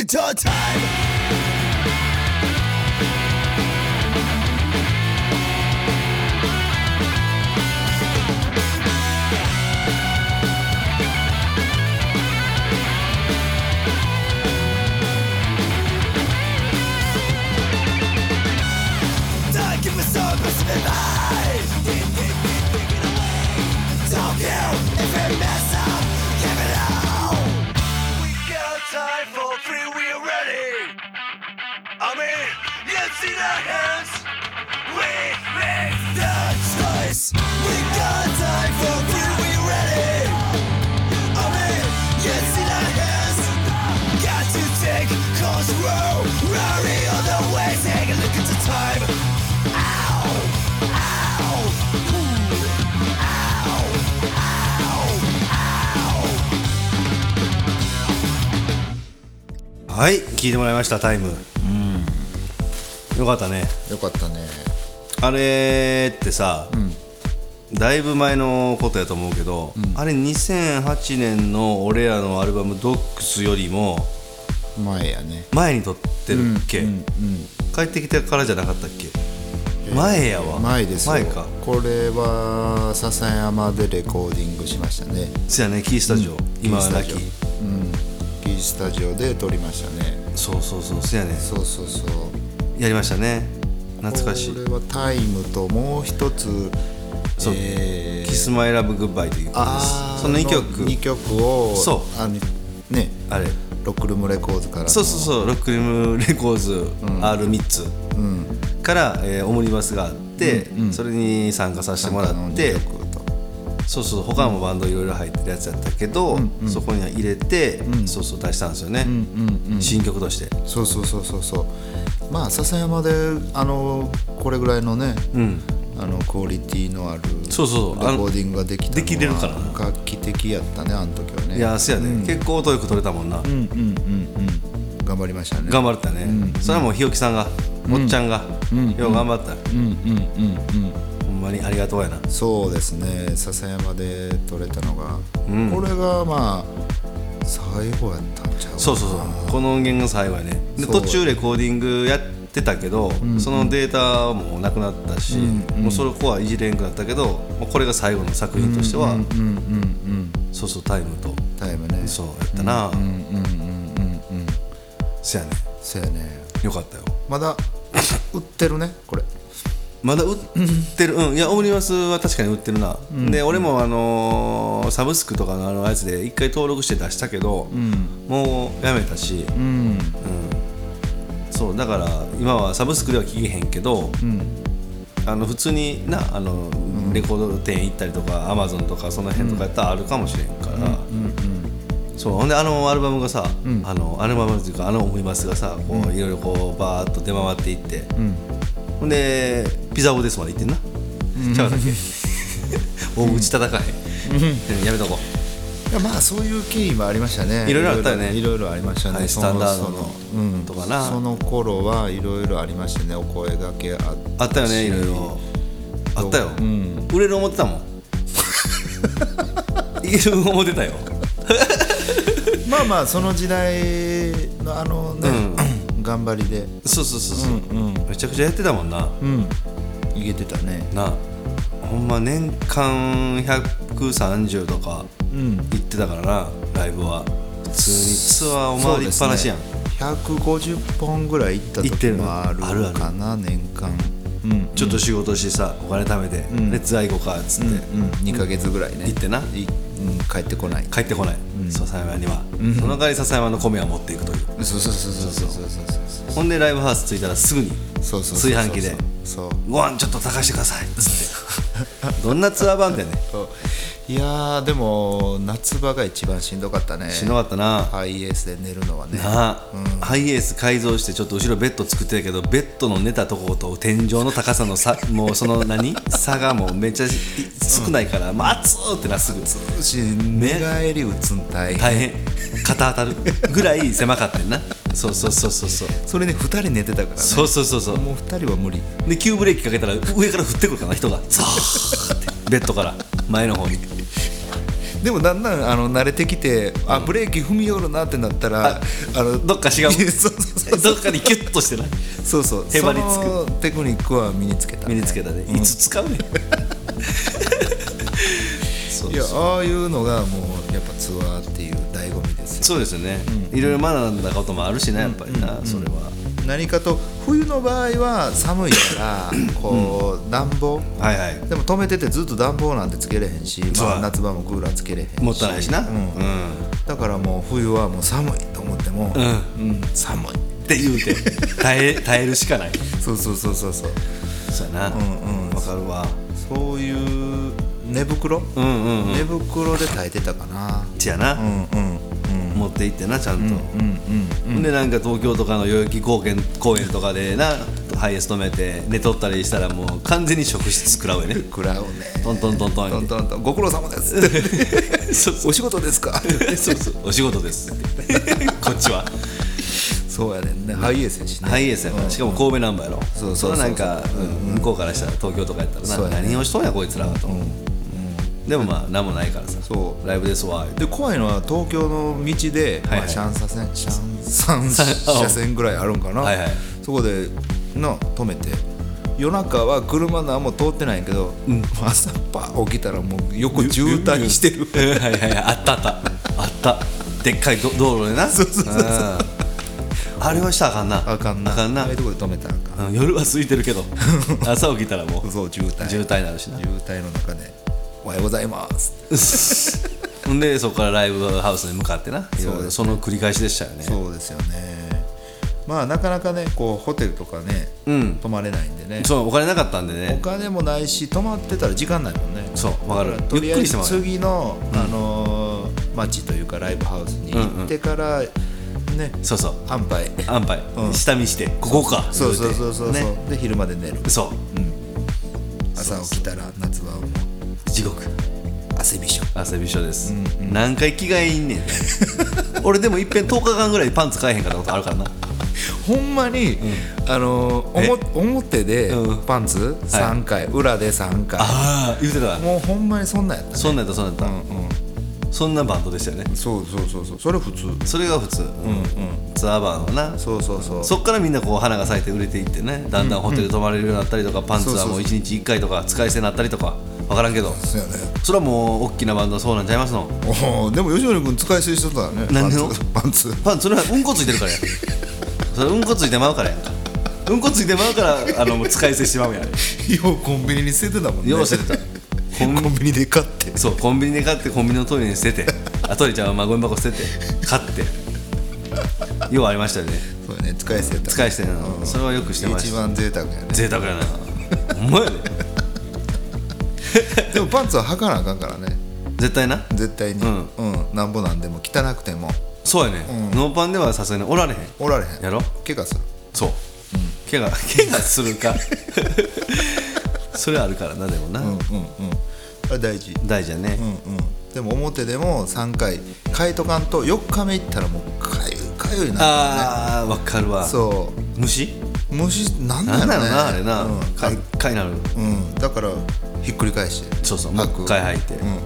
until time. はい聞いてもらいました「タイム」よかったね。よかったね。あれってさ、だいぶ前のことやと思うけど、あれ2008年の俺らのアルバム「ドックスよりも前やね。前に撮ってるっけ、うんうん帰ってきてからじゃなかったっけ？前やわ。前ですよ。前か。これは笹山でレコーディングしましたね。そやねキースタジオ、今はなきキーうん。キースタジオで撮りましたね。そうそうそうそやね。そうそうそうやりましたね。懐かしい。これはタイムともう一つそう。えーキスマイラブグッバイという曲です。その2曲。二曲をそう。あのね。あれ。ロックルームレコーズからの。そうそうそう。ロックルームレコーズ R3 つうん。から、えーオムニバスがあって、それに参加させてもらってそうそう他もバンドいろいろ入ってるやつやったけど、そこには入れて、そうそう出したんですよね、新曲として。そうそうそうそうそう。まあ笹山であのこれぐらいのね、うん。あのクオリティのあるそうそうそう。レコーディングができたのはできれるからな。楽器的やったねあの時はね。いやせやね、結構音よく取れたもんな、うんうんうん。うん頑張りましたね。頑張ったね、それはもう日置さんが、おっちゃんが、よう頑張った、うんうんうんうんまにありがとうやな。そうですね。笹山で撮れたのが、これがまあ最後やったんちゃうそうそうそう。この音源が最後やね。途中レコーディングやってたけど、そのデータもなくなったし、もうそれこはいじれんくなったけど、もうこれが最後の作品としては、うんうんうんそうそうタイムと。タイムね。そうやったな、うんうんうんうんうんせやね。そうやね。よかったよ。まだ売ってるねこれまだ売ってる。うん。いやオムニバスは確かに売ってるな、で俺もあのーサブスクとかのあのやつで一回登録して出したけど、もうやめたし、うん。そうだから今はサブスクでは聞けへんけど、あの普通になあの、レコード店行ったりとかアマゾンとかその辺とかやったらあるかもしれんから、そうほんであのアルバムがさ、あのアルバムっていうかあの思いますがさこう、いろいろこうバーッと出回っていって、ほんでピザオですまで行ってんな、ちゃうだっけ大口叩かへん、やめとこいやまあそういう経緯もありましたね。いろいろあったよね。いろいろありましたね、はいそのスタンダードのうん。とかな。その頃はいろいろありましたね。お声がけああったよねいろいろ。あったよ、うん。売れる思ってたもん。いける思ってたよ。まあまあその時代のあのね、頑張りで。そうそうそうそう、めちゃくちゃやってたもんな。うん。いけてたね。なほんま年間130とかうん行ってたからなライブは。普通にツアーを回りっぱなしやん、150本ぐらい行った時行ってるもあるあるある。かな年間。うん。ちょっと仕事してさお金貯めて、でツアー行こうかっつって、うん、2ヶ月ぐらいね。行ってな。いうん、帰ってこない。帰ってこない、笹山には、その代わり笹山の米は持っていくという。そうそうそうそうそうそうそうほんでライブハウス着いたらすぐにそうそうそう炊飯器でそう。ご飯ちょっと炊かしてくださいっつって。どんなツアー版だよねそういやーでも夏場が一番しんどかったね。しんどかったな。ハイエースで寝るのはね。なあ、ハイエース改造してちょっと後ろベッド作ってたけどベッドの寝たとこと天井の高さの差 もうその何？差がもうめっちゃ少ないから、まあ、熱ーってなすぐし寝返り打つん大変、大変。肩当たるぐらい狭かったよな。そうそうそうそうそう。それね2人寝てたからね。そうそうそうそう。もう2人は無理。で急ブレーキかけたら上から降ってくるからな人が。ザーってベッドから前の方に。でもだんだんあの慣れてきて、あブレーキ踏み寄るなってなったらあのどっか違う。そうそうそう。どっかにキュッとしてなそうそう。へばりつく。そのテクニックは身につけた、ね、身につけたね、いつ使うねん。そういやああいうのがもうやっぱツアーっていう醍醐味ですよそうですよね、いろいろ学んだこともあるしねやっぱりな、それは。何かと冬の場合は寒いからこう暖房。はいはい。でも止めててずっと暖房なんてつけれへんし、まあ、夏場もクーラーつけれへんし。もったいないしな。うん。うん、だからもう冬はもう寒いと思っても、うん。うん寒いって言うて。耐え耐えるしかない。そうそうそうそうそう。そうやな。わ、んうん。かるわ。そういう寝袋、うんうんうん。寝袋で耐えてたかな。ちやな、うんうんうん持って行ってなちゃんと、うんでなんか東京とかの代々木公園公園とかでなハイエース止めて寝とったりしたらもう完全に職質食らうよね。食らうね。トントントントン。トントントン。ご苦労様です。そうそう。お仕事ですか？そうそう。お仕事です。こっちは。そうやねんね。ハイエースやしね。ハイエースやから。しかも神戸ナンバーやろ。そうそうそうなんか、うん向こうからしたら東京とかやったら何をしとんやこいつらはと、でもまあ何もないからさ。そう。ライブですわ。で怖いのは東京の道で、はいはい。まあ、シャン車線シャン3車線ぐらいあるんかな、はいはい。そこでな止めて。夜中は車何も通ってないけど、朝パー起きたらもう横渋滞してる。うん。はいはいはい。あったあった。あった。でっかいど道路でな。そうそうそうあれはしたらあかんな。あかんな。あかんな。ああいうとこで止めたらあかん。うん。夜は空いてるけど。朝起きたらもう。そう渋滞。渋滞になるしな。渋滞の中で「おはようございます」でそこからライブハウスに向かってな。そうですね。その繰り返しでしたよね。そうですよね。まあなかなかねこうホテルとかね、うん。泊まれないんでね。そうお金なかったんでおね金もないし泊まってたら時間ないもんね。そうわかる。とり次の、あのー街というかライブハウスに行ってから、ねそうそう。安牌安牌、うん。下見してここか。そうそうそうそうそう、ね。で昼まで寝る。そう。朝起きたら夏はもう地獄汗びしょ汗びしょです、何回着替えいんねん。俺でもいっぺん10日間ぐらいパンツ買えへんかったことあるからなほんまに、あのーおも表でうん。パンツ3回、裏で3回。ああ言うてた。もうほんまにそんなんやったね。そんなんやったそんなんやった、うんうん。そんなバンドでしたよね。そうそうそうそう。それ普通。それが普通、ツアーバーのな。そうそうそう。そっからみんなこう花が咲いて売れていってね。だんだんホテル泊まれるようになったりとか、パンツはもう1日1回とか使い捨てになったりとか分からんけど。そうやね。それはもう大きなバンドはそうなんちゃいますの？おーでも吉野君使い捨てしとったよね。なんでのパンツ。パンツそれはうんこついてるからや。それうんこついてまうからやんか。うんこついてまうからあの使い捨てしてまうや。んようコンビニに捨ててたもんね。よう捨ててた。コンビニで買って。そうコンビニで買ってコンビニのトイレに捨てて。あトイレちゃんはまあゴミ箱捨てて買って。ようありましたよね。そうやね使い捨てた使い捨てなのそれはよくしてました。一番贅沢やね。贅沢やな。お前でもパンツは履かなあかんからね。絶対な？絶対に。うん。うん。なんぼなんでも汚くても。そうやね、ノーパンではさすがにおられへん。おられへん。やろ？怪我する。そう、怪我怪我するか。それあるからなでもな、うんうんうん。あれ大事。大事やね、うんうん。でも表でも3回変えとかんと4日目行ったらもうかゆいかゆいなあーわかるわ。そ虫う。虫？なんだろうね。なんだろうなあれな、うん。かいかいなる。うん。だからひっくり返してそうそうもう一回履いて、うんうん。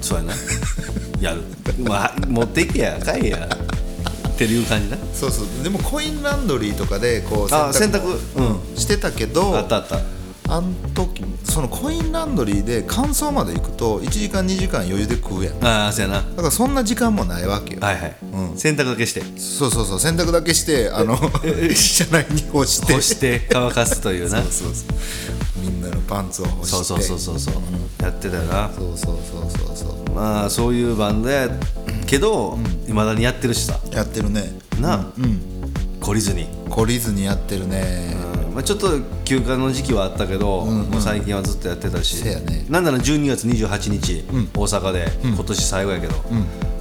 そうやな。やる。まあ持っていけや。買えや。っていう感じな。そうそう。でもコインランドリーとかでこうあ洗濯。うん。してたけどあったあったあん時そのコインランドリーで乾燥まで行くと1時間2時間余裕で食うやん。だああそうやな。からそんな時間もないわけよ、はいはい、うん。洗濯だけして。そうそうそう。洗濯だけしてあの車内 に干して。干して乾かすというな。そうそうそう。みんなのパンツを干して。そうそうそうそうそう。やってたよな。そうそうそうそうそう。まあそういうバンドやけどいま、未だにやってるしさ。やってるね。な、うん。懲りずに、懲りずにやってるね。うんまあ、ちょっと休暇の時期はあったけど、もう最近はずっとやってたし。ね。なんなら12月28日、大阪で今年最後やけど、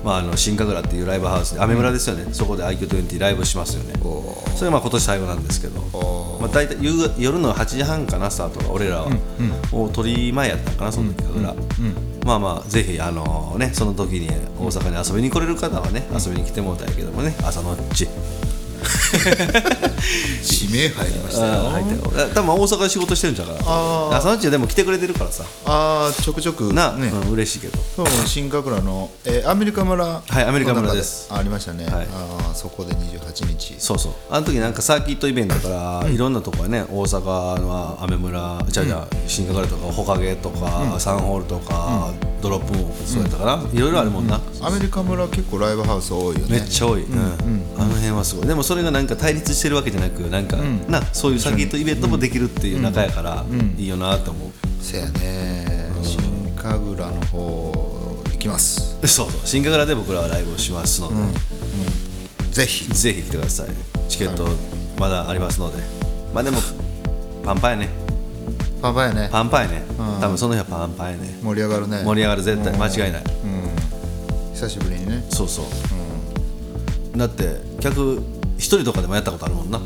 まあ、あの新神楽っていうライブハウスで雨村ですよね、そこで IQ20 ライブしますよね。おそれはまあ今年最後なんですけど、まあ、大体夕が夜の8時半かなスタートが俺らは、もう鳥前やったんかなその時から、まあまあぜひあのねその時に大阪に遊びに来れる方はね遊びに来てもらったんやけどもね朝のうち 指名入りましたよ。入ってよ多分大阪で仕事してるんじゃうから朝のうちでも来てくれてるからさ。ああちょくちょくな、ね。うん、嬉しいけど。そう新神楽の、えーアメリカ村はいアメリカ村です。あありましたね、はい。ああそこで28日。そうそう。あの時なんかサーキットイベントだから、い。ろんなとこはね大阪のアメ村じゃあじゃあ新神楽とかほかげとか、サンホールとか、ドロップもそうやったかな、いろいろあるもんな、アメリカ村結構ライブハウス多いよね。めっちゃ多い、うん。あの辺はすごい。でもそれがなんか対立してるわけじゃなくなんか、なそういうサーキットイベントもできるっていう仲やから、いいよなと思う、せやね。新神楽の方行きます。そうそう新神楽で僕らはライブをしますので、ぜひ。ぜひ来てください。チケットまだありますので。まあでもパンパンやね。パパやね。パンパンやね、うん。多分その日はパンパンやね。盛り上がるね。盛り上がる絶対。うん。間違いない。うん。久しぶりにね。そうそう、だって客一人とかでもやったことあるもんな。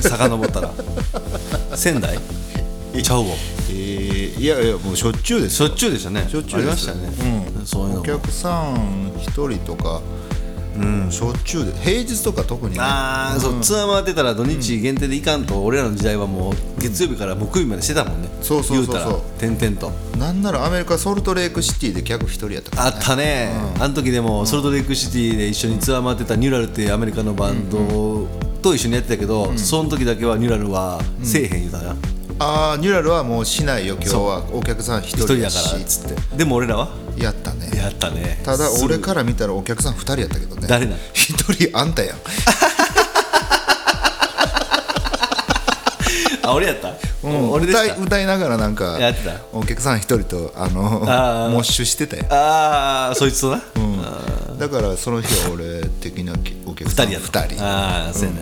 遡ったら。仙台？ちゃうわ。えーいやいやもうしょっちゅうですしょっちゅうでしたね。しょっちゅうあましたね、うん。おそういうのも。客さん一人とか、しょっちゅうで平日とか特にね。ああ、そうツアー回ってたら土日限定でいかんと、俺らの時代はもう月曜日から木曜日までしてたもんね。そうそうそうそう。言う点々と。なんならアメリカソルトレイクシティで客一人やったから。あったね、あの時でもソルトレイクシティで一緒にツアー回ってたニューラルっていうアメリカのバンドと一緒にやってたけど、その時だけはニュラルはせえへん言うたな、ああニュラルはもうしないよ今日はお客さん一一人やからっつって。でも俺らは？やったね。やったね。ただ俺から見たらお客さん二人やったけどね。誰なん？一人あんたやん。あ俺やった、うん。俺歌い歌いながらなんかやってた。お客さん一人とあのモッシュしてたよああそいつとな、だからその日は俺的なお客二さん人やった。二人。ああそうやね、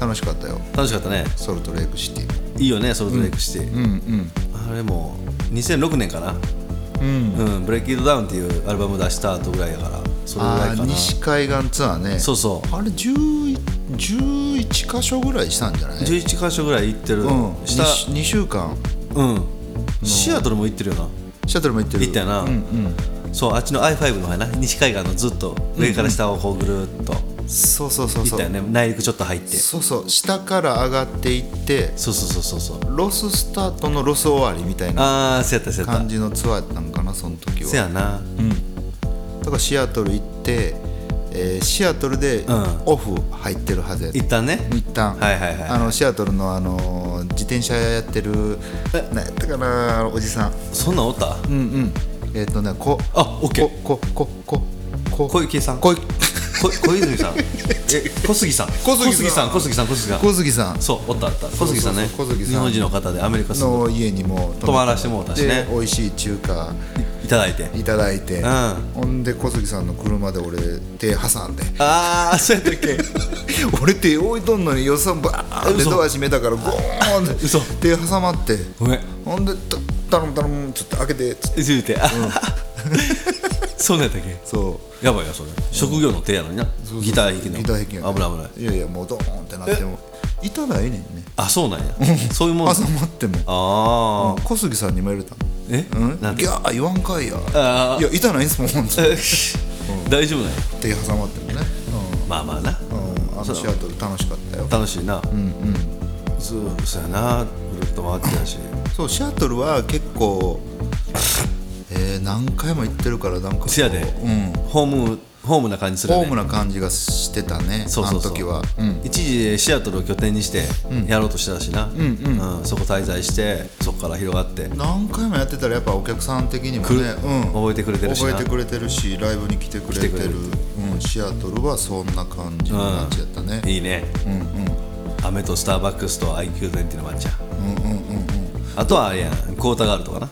楽しかったよ。楽しかったね。ソルトレイクシティいいよねソルトレイクして、うんうんあれも2006年かな。うん。うん、ブレイキッドダウンっていうアルバム出した後ぐらいやからそれぐらいかな。西海岸ツアーね。そうそう。あれ10 11箇所ぐらいしたんじゃない？11箇所ぐらい行ってる、うん。下。2, 週間。うん。シアトルも行ってるよな。シャトルも行ってる。行ったよな、うんうん。そうあっちの I5 の方やな。西海岸のずっと上から下をこうぐるっとそうそうそうそう。行ったよね。内陸ちょっと入って。そうそう。下から上がっていってそうそうそうそうそう。ロススタートのロス終わりみたいなああそうやったそうやった。感じのツアーやったんかなその時は。せやな。だからシアトル行って、えーシアトルでん。オフ入ってるはずやった。一旦ね。一旦はいはいはいあのシアトルのあの自転車やってる何やったかなおじさん。そんなんおった？うんうん。えっ、とねこあオッケー。こここここ。小池さん。こいこ小泉さん。え小杉さん。小杉さん。小杉さん小杉さん小杉さん。そうおったあった。小杉さんね。日本人の方でアメリカの家にも泊まらしてもらったしね。で美味しい中華。いただいて。いただいて、ん。ほんで小杉さんの車で俺手挟んで。ああそうやったっけ？俺手置いとんのに予算バーって嘘ドア閉めたからゴーンって嘘。手挟まって。ごめん。ほんでた頼む頼むちょっと開けてつって。言うて、そうなんやったっけ？そやばいよそれ。職業の手やのにな。うギター弾きの。ギター弾きや危ない危ない。いやいやもうドーンってなってもいたらええねんねあそうなんや。そういうもん挟まっても。ああ小杉さんにも言われたえ？うん？なんてギャー言わんかいや。いやいたないんすもんつって大丈夫なんや。手挟まってもね。まあまあな。うん。うんあのシアトル楽しかったよ。楽しいな。うんうん。そうそうやな。ぐるっと回ってたし。そうシアトルは結構えー、何回も行ってるからなんかせやで。うん。ホームホームな感じするよね。ホームな感じがしてたねそうそうそう。あの時は、うん、一時シアトルを拠点にしてやろうとしてたしな、うんそこ滞在してそこから広がって。何回もやってたらやっぱお客さん的にもね、うん、覚えてくれてるしな。覚えてくれてるしライブに来てくれてる。うん、シアトルはそんな感じの街やったね、いいね。うん、うん。アメとスターバックスと IQ ゼンっていうのもあっちゃううんうんうんうん。あとはあれやんクォーターガールとかな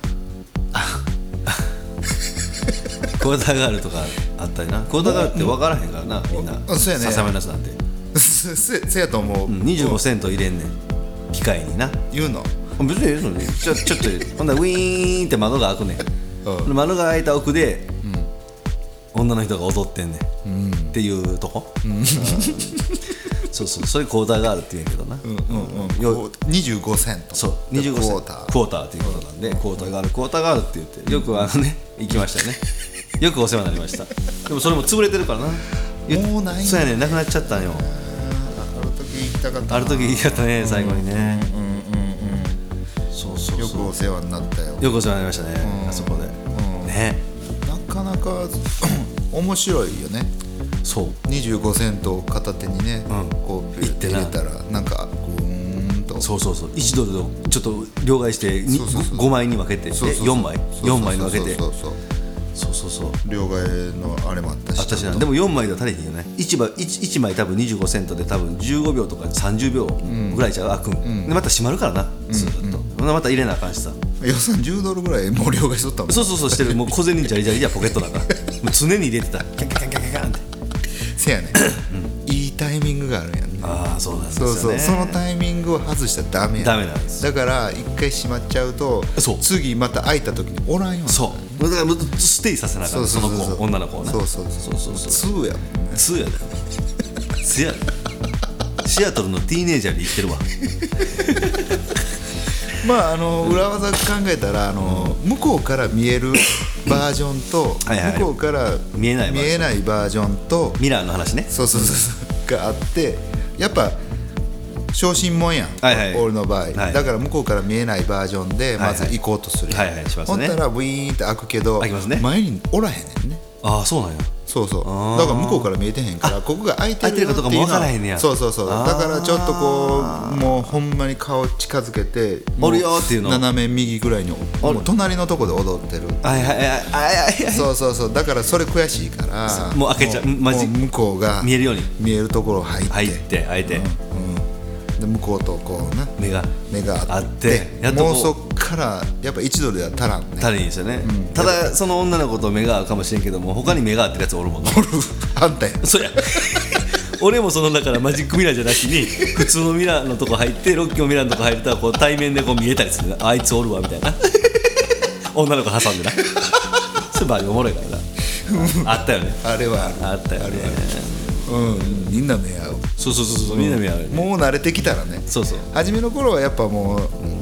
クォーターガールとかあったりな。クォーターガールって分からへんからなみんな。あそうやね。笹なんて、せせせやと思う、うん、25セント入れんねん。機械にな。言うの？別にええのに。ちょちょっとほんならウィーンって窓が開くねん、うん。窓が開いた奥で、女の人が踊ってんねん、っていうとこ、うん。そうそう。それクォーターガールって言うんやけどな、うんうんう25セントそう。で25セントクォーター。クォーターっていうことなんでクォーターガールクォーターガールって言ってよくあのね行きましたよねよくお世話になりました。でもそれも潰れてるからな。ゆもうない。そうやねなくなっちゃったんよ。ある時行きたかったな。ある時言い方ね最後にね。うんうんそうそううんよそう。くお世話になったよ。よくお世話になりましたねうん。あそこで。うん。ね。なかなか面白いよね。そう。25セントを片手にね、うん。こうピュッて入れたらな。んかグーンと。そうそうそう。1ドルをちょっと両替してにそうそうそう。5枚に分けてでそうそうそう4枚。そうそう4枚に分けてそうそうそう。両替のあれもあったし。あったしな。でも4枚では足りへんよね。1, 枚 1, 枚多分25セントで多分15秒とか30秒ぐらいじゃ開くん、でまた閉まるからな。ずっと、ほんでまた入れなあかんしさ。予算10ドルぐらいもう両替しとったもん。そうそうそうしてる。もう小銭ジャリジャリじゃポケットなんか。もう常に入れてた。キャンキャンキャンキャンって。せやね、いいタイミングがあるんやんね。ああそうなんですよね。そうそう。そのタイミングを外したらダメやダメなんです。だから一回閉まっちゃうとそう。次また開いた時におらんようになる。そうだからもうステイさせなあかんその子女の子をなそうそうそうそうそう2やもんね。やでツーやで。シアトルのティーネイジャーで生きてるわ。まああの裏技考えたらあの向こうから見えるバージョンとはいはい向こうから見えないバージョン。見えないバージョンとミラーの話ね。そうそうそうそう。があってやっぱ小心者やん、はいはい。俺の場合、はい。だから向こうから見えないバージョンでまずはい。はい行こうとするやん。はいはいしますね。ほんたらウィーンって開くけど開きますね。前におらへんねんね。ああそうなんや。そうそう。だから向こうから見えてへんからここが開いてるよっていうの開いてるかも分からへんねやそうそう。そうだからちょっとこうもうほんまに顔近づけてるよっていうの？斜め右ぐらいにもう隣のとこで踊ってる。はいはいはいはいはい。そうそうそう。だからそれ悔しいからもう開けちゃうもマジもう向こうが見えるように。見えるところ入って。入ってあえて。うん、で向こうとこうな目が目があってもうそっからやっぱ1ドルでは足らんね。足りんですよね、ただその女の子と目が合うかもしれんけども他に目が合ってるやつおるもんなあんたや。そうや。俺もそのだからマジックミラーじゃなしに普通のミラーのとこ入ってロッキーのミラーのとこ入るとこう対面でこう見えたりする。なあいつおるわみたいな。女の子挟んでな。それバリおもろいからな。あったよね。あれはあったよねうんみんな目合う。そうそうそうそうみんな見合うよね。もう慣れてきたらね。そうそう。初めの頃はやっぱも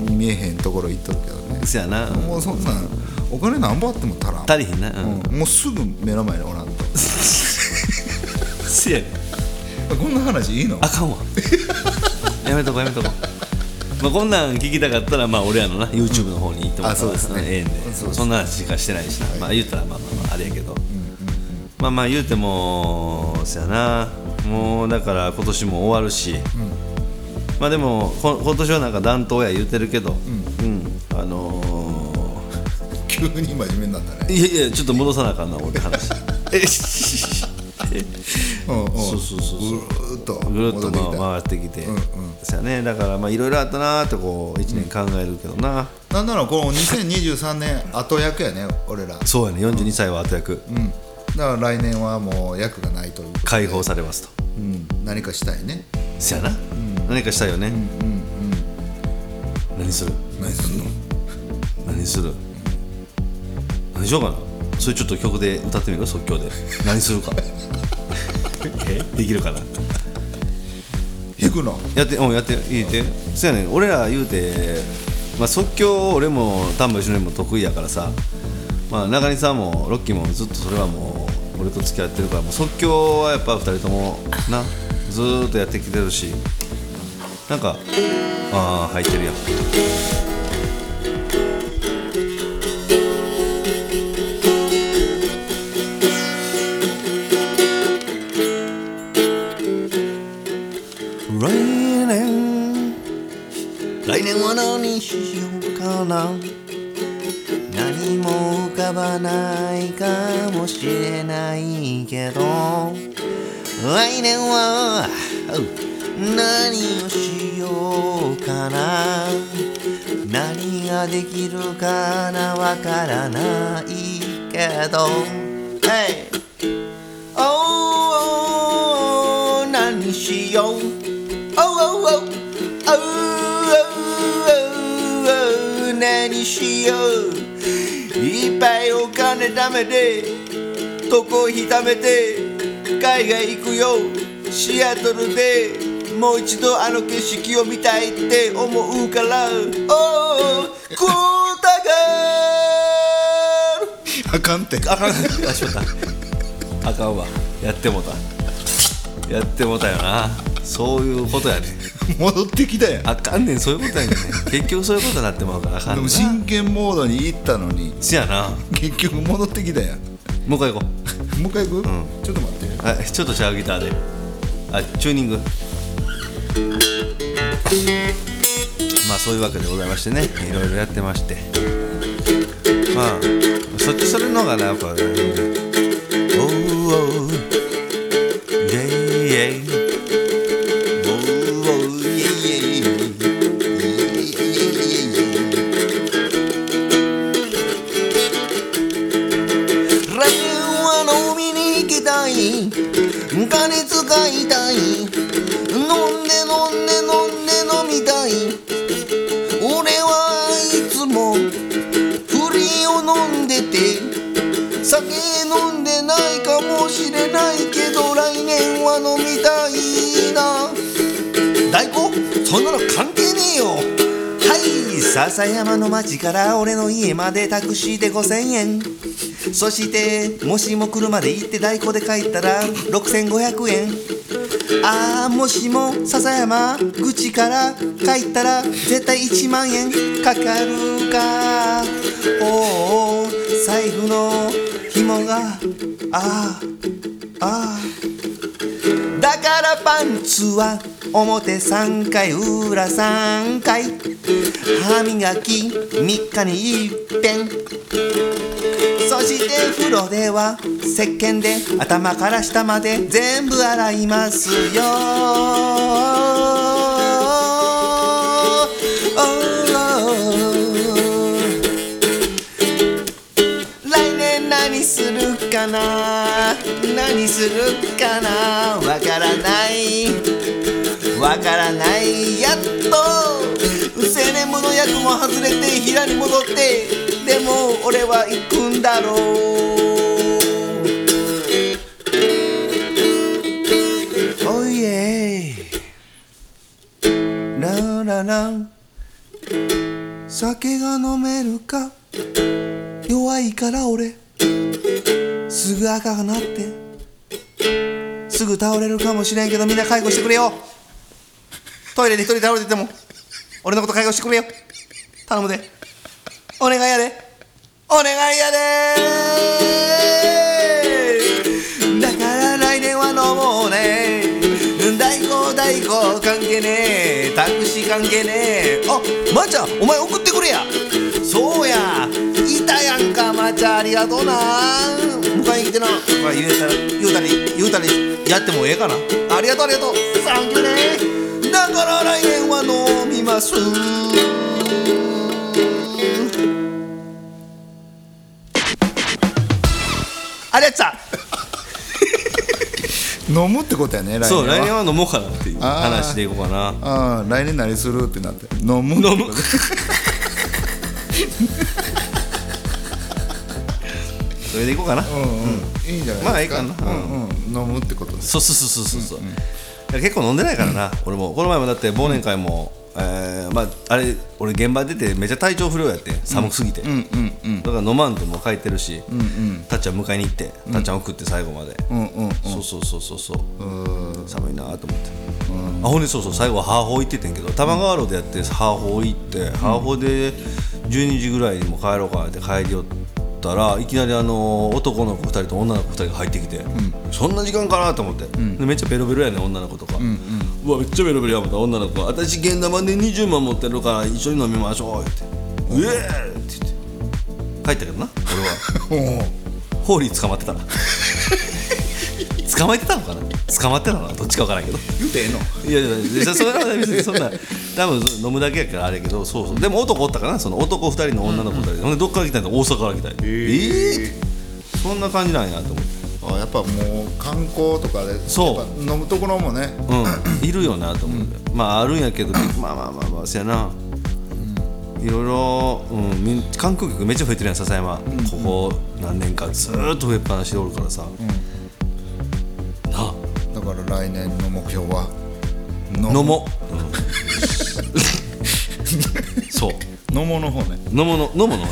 う見えへんところ行っとるけどね。そやな。もうそんなんお金何ぼあっても足らん。足りひんな。うん、うん。もうすぐ目の前におらんと。せや。ねこんな話いいの？あかんわ。やめとこやめとこまあこんなん聞きたかったらまあ俺らのな。YouTube の方に行ってもらったらあそうですね。ええんで。そんな話しかしてないしな、まあ言ったらまあまあまああれやけど、まあまあ言うてもそやな。もうだから今年も終わるし、まあでもこ今年はなんか暖冬や言うてるけど。うん、あの急に真面目になったね。ー、いやいやちょっと戻さなあかんな俺話。え うんうん。そうそうそうそう。ぐるーっとぐるっと回ってきて、うんうん。そやね。だからまあいろいろあったなーってこう1年考えるけどな、なんならこの2023年後役やね俺ら。そうやね。42歳は後役。うんだから来年はもう役がないという解放されますと。うん。何かしたいね。そやな、何かしたいよね、何する？何すんの？何する？何しようかな。それちょっと曲で歌ってみる？即興で。何するか。え？できるかな。弾くの？やってうんやっていいって。そやねん。俺ら言うて、まあ、即興俺も丹波一緒にも得意やからさ、まあ、中西さんもロッキーもずっとそれはもう俺と付き合ってるからもう即興はやっぱ2人ともなずっとやってきてるしなんかああ入ってるやん来年。来年は何しようかな。何も浮かばないかもしれないけど。来年は何をしようかな。何ができるかなわからないけど。Hey! Oh, 何しよう。Oh, oh, oh, oh, oh, oh, 何しよう。いっぱいお金貯めて渡航費貯めて海外行くよ。シアトルでもう一度あの景色を見たいって思うから。Oh, クータガールあかんって。あかん。あしまった。あかんわ。やってもうた。やってもうたよな。そういうことやね 戻ってきたやん。あかんねん。そういうことやねん。結局そういうことになってまうからあかんねんも真剣モードに行ったのに。せやな。結局戻ってきたやん。もう一回行こもう一回行く、ちょっと待って。うはいちょっとシャーギターで。あチューニング。まあそういうわけでございましてね。いろいろやってまして。まあそっちそれのがなやっぱね酒飲んでないかもしれないけど来年は飲みたいな。大根？そんなの関係ねえよ。はい。笹山の町から俺の家までタクシーで5000円。そしてもしも車で行って大根で帰ったら6500円。ああもしも笹山口から帰ったら絶対1万円かかるか。おお財布の紐が。ああああだからパンツは表3回裏3回。歯磨き3日に一遍。そして風呂では石鹸で頭から下まで全部洗いますよ。来年何するかな？何するかな？わからない。わからないやっと。青年部の役も外れて平に戻って。でも俺は行くんだろう。おいえラララ。酒が飲めるか。弱いから俺。すぐ赤がなって。すぐ倒れるかもしれんけどみんな介護してくれよ。トイレで一人倒れてても俺のこと介護してくれよ。頼むで。お願いやで。お願いやで。だから来年は飲もうね。大根大根関係ねえ。タクシー関係ねえ。あまー、ちゃんお前送ってくれや。そうや。いたやんかまー、ちゃん。ありがとうな。迎えに来てな。まあ言うたら言うたり言うたりやってもええかな。ありがとうありがとう。サンキューね。だから来年は飲みます。ありがとうさ飲むってことやね来年は。そう来年は飲もうかなっていう話でいこうかな。ああ来年何するってなって。飲む飲む。それでいこうかな。うんうん。いいんじゃないですか。まあいいかな。うん。うん飲むってことそうそうそうそうそう、いや結構飲んでないからな。俺も。この前もだって忘年会も、えーまああれ俺現場出てめっちゃ体調不良やって寒すぎて、うんうんうん。だから飲まんともう帰ってるし、たっちゃん迎えに行ってたっちゃん送って最後まで、うんうんそうそうそうそうそう。うん。寒いなと思って、あほんでそうそう最後はハーホー行っててんけど玉川ローでやってハーホー行って、ハーホーで12時ぐらいにも帰ろうかなって帰りよったらいきなりあの男の子2人と女の子2人が入ってきて、そんな時間かなと思って、でめっちゃベロベロやね女の子とか、うわめっちゃベロベロや思った女の子が。私現玉で20万持ってるから一緒に飲みましょうって「うえー!」って言って。帰ったけどな俺は。ホーリー捕まってた。な 捕まえてたのかな捕まってたのどっちか分からんけど。言うてええの。いやいやそれは別にそんな多分飲むだけやからあれやけどそうそう。でも男おったかな？その男2人の女の子2人で、ほんでどっから来たんだ大阪から来た？んやええそんな感じなんやと思ってあやっぱもう観光とかでそう。飲むところもね。うん。いるよなと思って、まああるんやけど まあまあまあまあせやな、いろいろ、うん、観光客めっちゃ増えてるやん笹山、ここ何年かずーっと増えっぱなしでおるからさ、なあだから来年の目標は？飲飲も。う、そう。飲もうの方ね。飲もの飲ものね、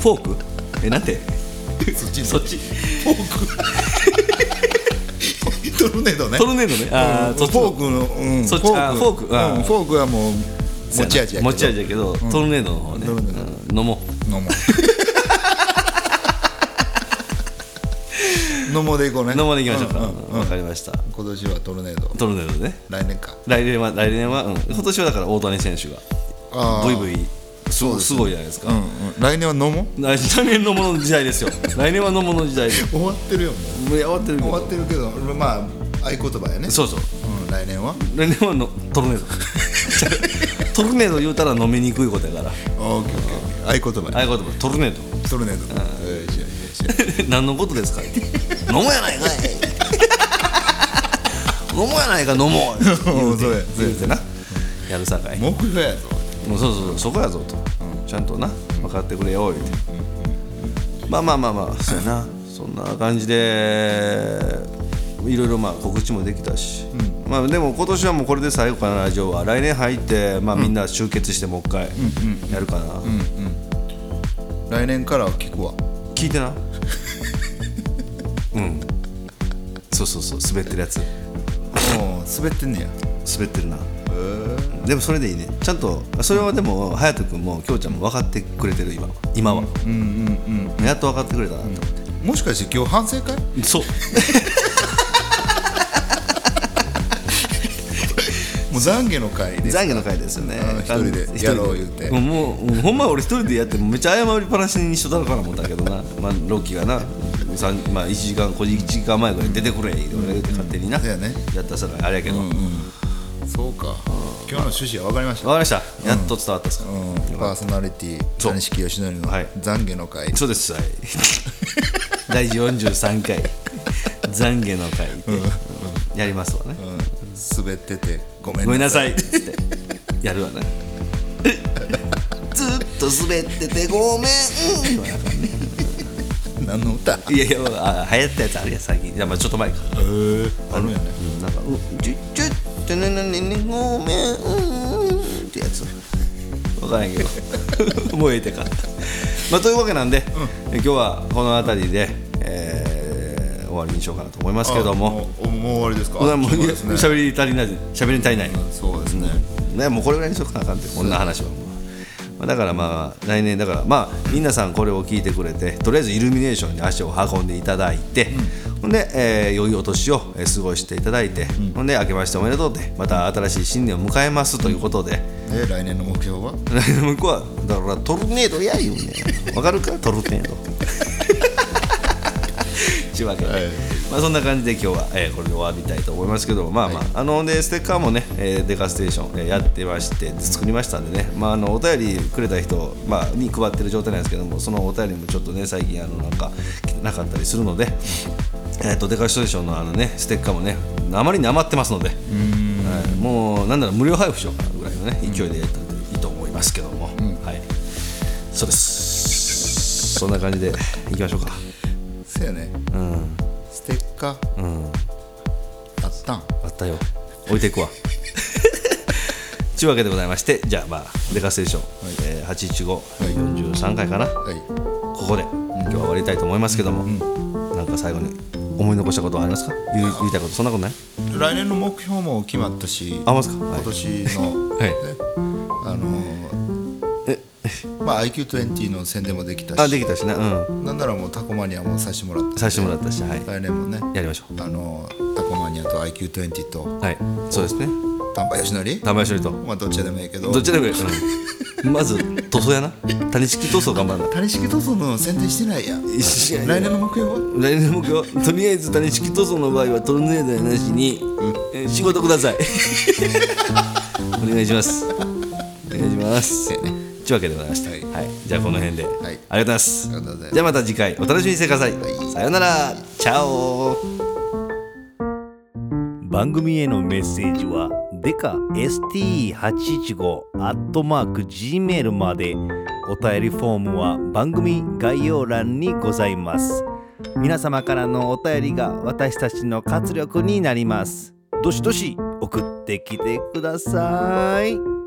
フォーク？えなんて？そっちそっち。トルネードね。トルネードね。あーそっちフォークの、うん、そっちあフォーク。あー。うんフォークはもう持ち味やけど。持ち味やけど、トルネードの方ね、うん。飲も。う飲も。う飲もうでいこうね。飲もうでいきましょうか、んわ、かりました。今年はトルネード。トルネードね。来年か。来年は来年は、うん、今年はだから大谷選手があー。VV すごすごいじゃないですか、うんうん。来年は飲もう来年のものの時代ですよ。来年はのものの時代終わってるよもう。終わってる終わってるけどまあ合言葉やね。そうそう。うん、来年は？来年はのトルネード。トルネード言うたら飲みにくいことやから。オッケーオッケー合言葉ああいうことトルネード。トルネード。よしよしよし 何のことですか？飲もうやないかい。飲もうやないか飲もう。言うて。そうや言うてな。やるさかい。目標やぞ。もうそうそうそこやぞと、ちゃんとな分かってくれよ言うて、まあまあまあまあそうやな。そんな感じでいろいろまあ告知もできたし、まあでも今年はもうこれで最後かなラジオは。来年入ってまあみんな集結してもう一回やるかな、来年からは聞くわ。聞いてなうん。そうそうそう滑ってるやつ。もう滑ってんねや。滑ってるな。でもそれでいいね。ちゃんとそれはでも隼人君も京ちゃんも分かってくれてる今。今は、やっと分かってくれたなと思って、もしかして今日反省会？そう。もう懺悔の会で懺悔の回ですよね。うん一人でやろう言うて。もうもうほんまは俺一人でやってめっちゃ謝りっぱなしにしとったのかな思ったけどな。まあロッキーがなまあ1時間1時間前ぐらいに出てくれ言うて勝手にな、やったさかいあれやけど、分かそうか。今日の趣旨は分かりました。りました。やっと伝わったっすか、うん。パーソナリティ谷敷義則のはい。懺悔の会。そうです。はい。第43回。懺悔の会で、やりますわね、うん。滑っててごめんごめんなさい。いって。やるわね ずっと滑っててごめん何の歌？いやいやあ流行ったやつあるやん最近。いやまあちょっと前か。へえあるんやね。うんなんか「うちゅちゅってねねねねごめん」ってやつ分からんけどもうええてかまあというわけなんで、え今日はこの辺りで、えー終わりにしようかなと思いますけどもあもうもう終わりですかもうもうそうですね喋り足りない喋り足りないそうですねね、もうこれぐらいにしとかなあかんってこんな話はまあ、だからまあ来年だからまあ皆さんこれを聞いてくれてとりあえずイルミネーションに足を運んでいただいて、ほんで、えー良いお年をえー過ごしていただいて、ほんで明けましておめでとうでまた新しい新年を迎えますということで。で来年の目標は？来年も行くわだからトルネードや言うねん。わかるか？トルネードちわけで、はい。まあそんな感じで今日は、えーこれで終わりたいと思いますけど。まあまあ、あのでステッカーもね、えーデカステーション、えーやってまして作りましたんでね、まあ、あのお便りくれた人、まあ、に配ってる状態なんですけどもそのお便りもちょっとね最近あのなんか来てなかったりするので、えー、とデカステーションのあのねステッカーもねあまりに余ってますので、はい、もうなんなら無料配布しようかなぐらいのね勢いでやったらいいと思いますけども、はい。そうです。そんな感じでいきましょうかそうやね。うん。ステッカー。うん。あったん。あったよ。置いていくわ。ちゅうわけでございましてじゃあまあデカステーション、えー、81543回かな、はい。ここで今日は終わりたいと思いますけども、なんか最後に思い残したことはありますか？言いたいことそんなことない？来年の目標も決まったしあますか。はい。今年の、はい。ね。あのまあ IQ20 の宣伝もできたし。あできたしねうん。なんならもうタコマニアもさせてもらってさせてもらったしはい。来年もね。やりましょあのタコマニアと IQ20 とうはいそうですね。丹波よしのり玉井処理と。まあどっちでもいいけど。どっちでもいい、うん、まず塗装やな？谷敷塗装頑張らな。谷敷塗装の宣伝してないや。来年の目標は？来年の目標とりあえず谷敷塗装の場合はトルネードやなしに、えー仕事ください。お願いします。お願いします というわけでございました、はい。じゃあこの辺で、い。ありがとうございます。ありがとうございます。じゃあまた次回。お楽しみにしてください、さようなら。チャオ。番組へのメッセージはデカ ST815 アットマーク Gmail まで。お便りフォームは番組概要欄にございます。皆様からのお便りが私たちの活力になります。どしどし送ってきてください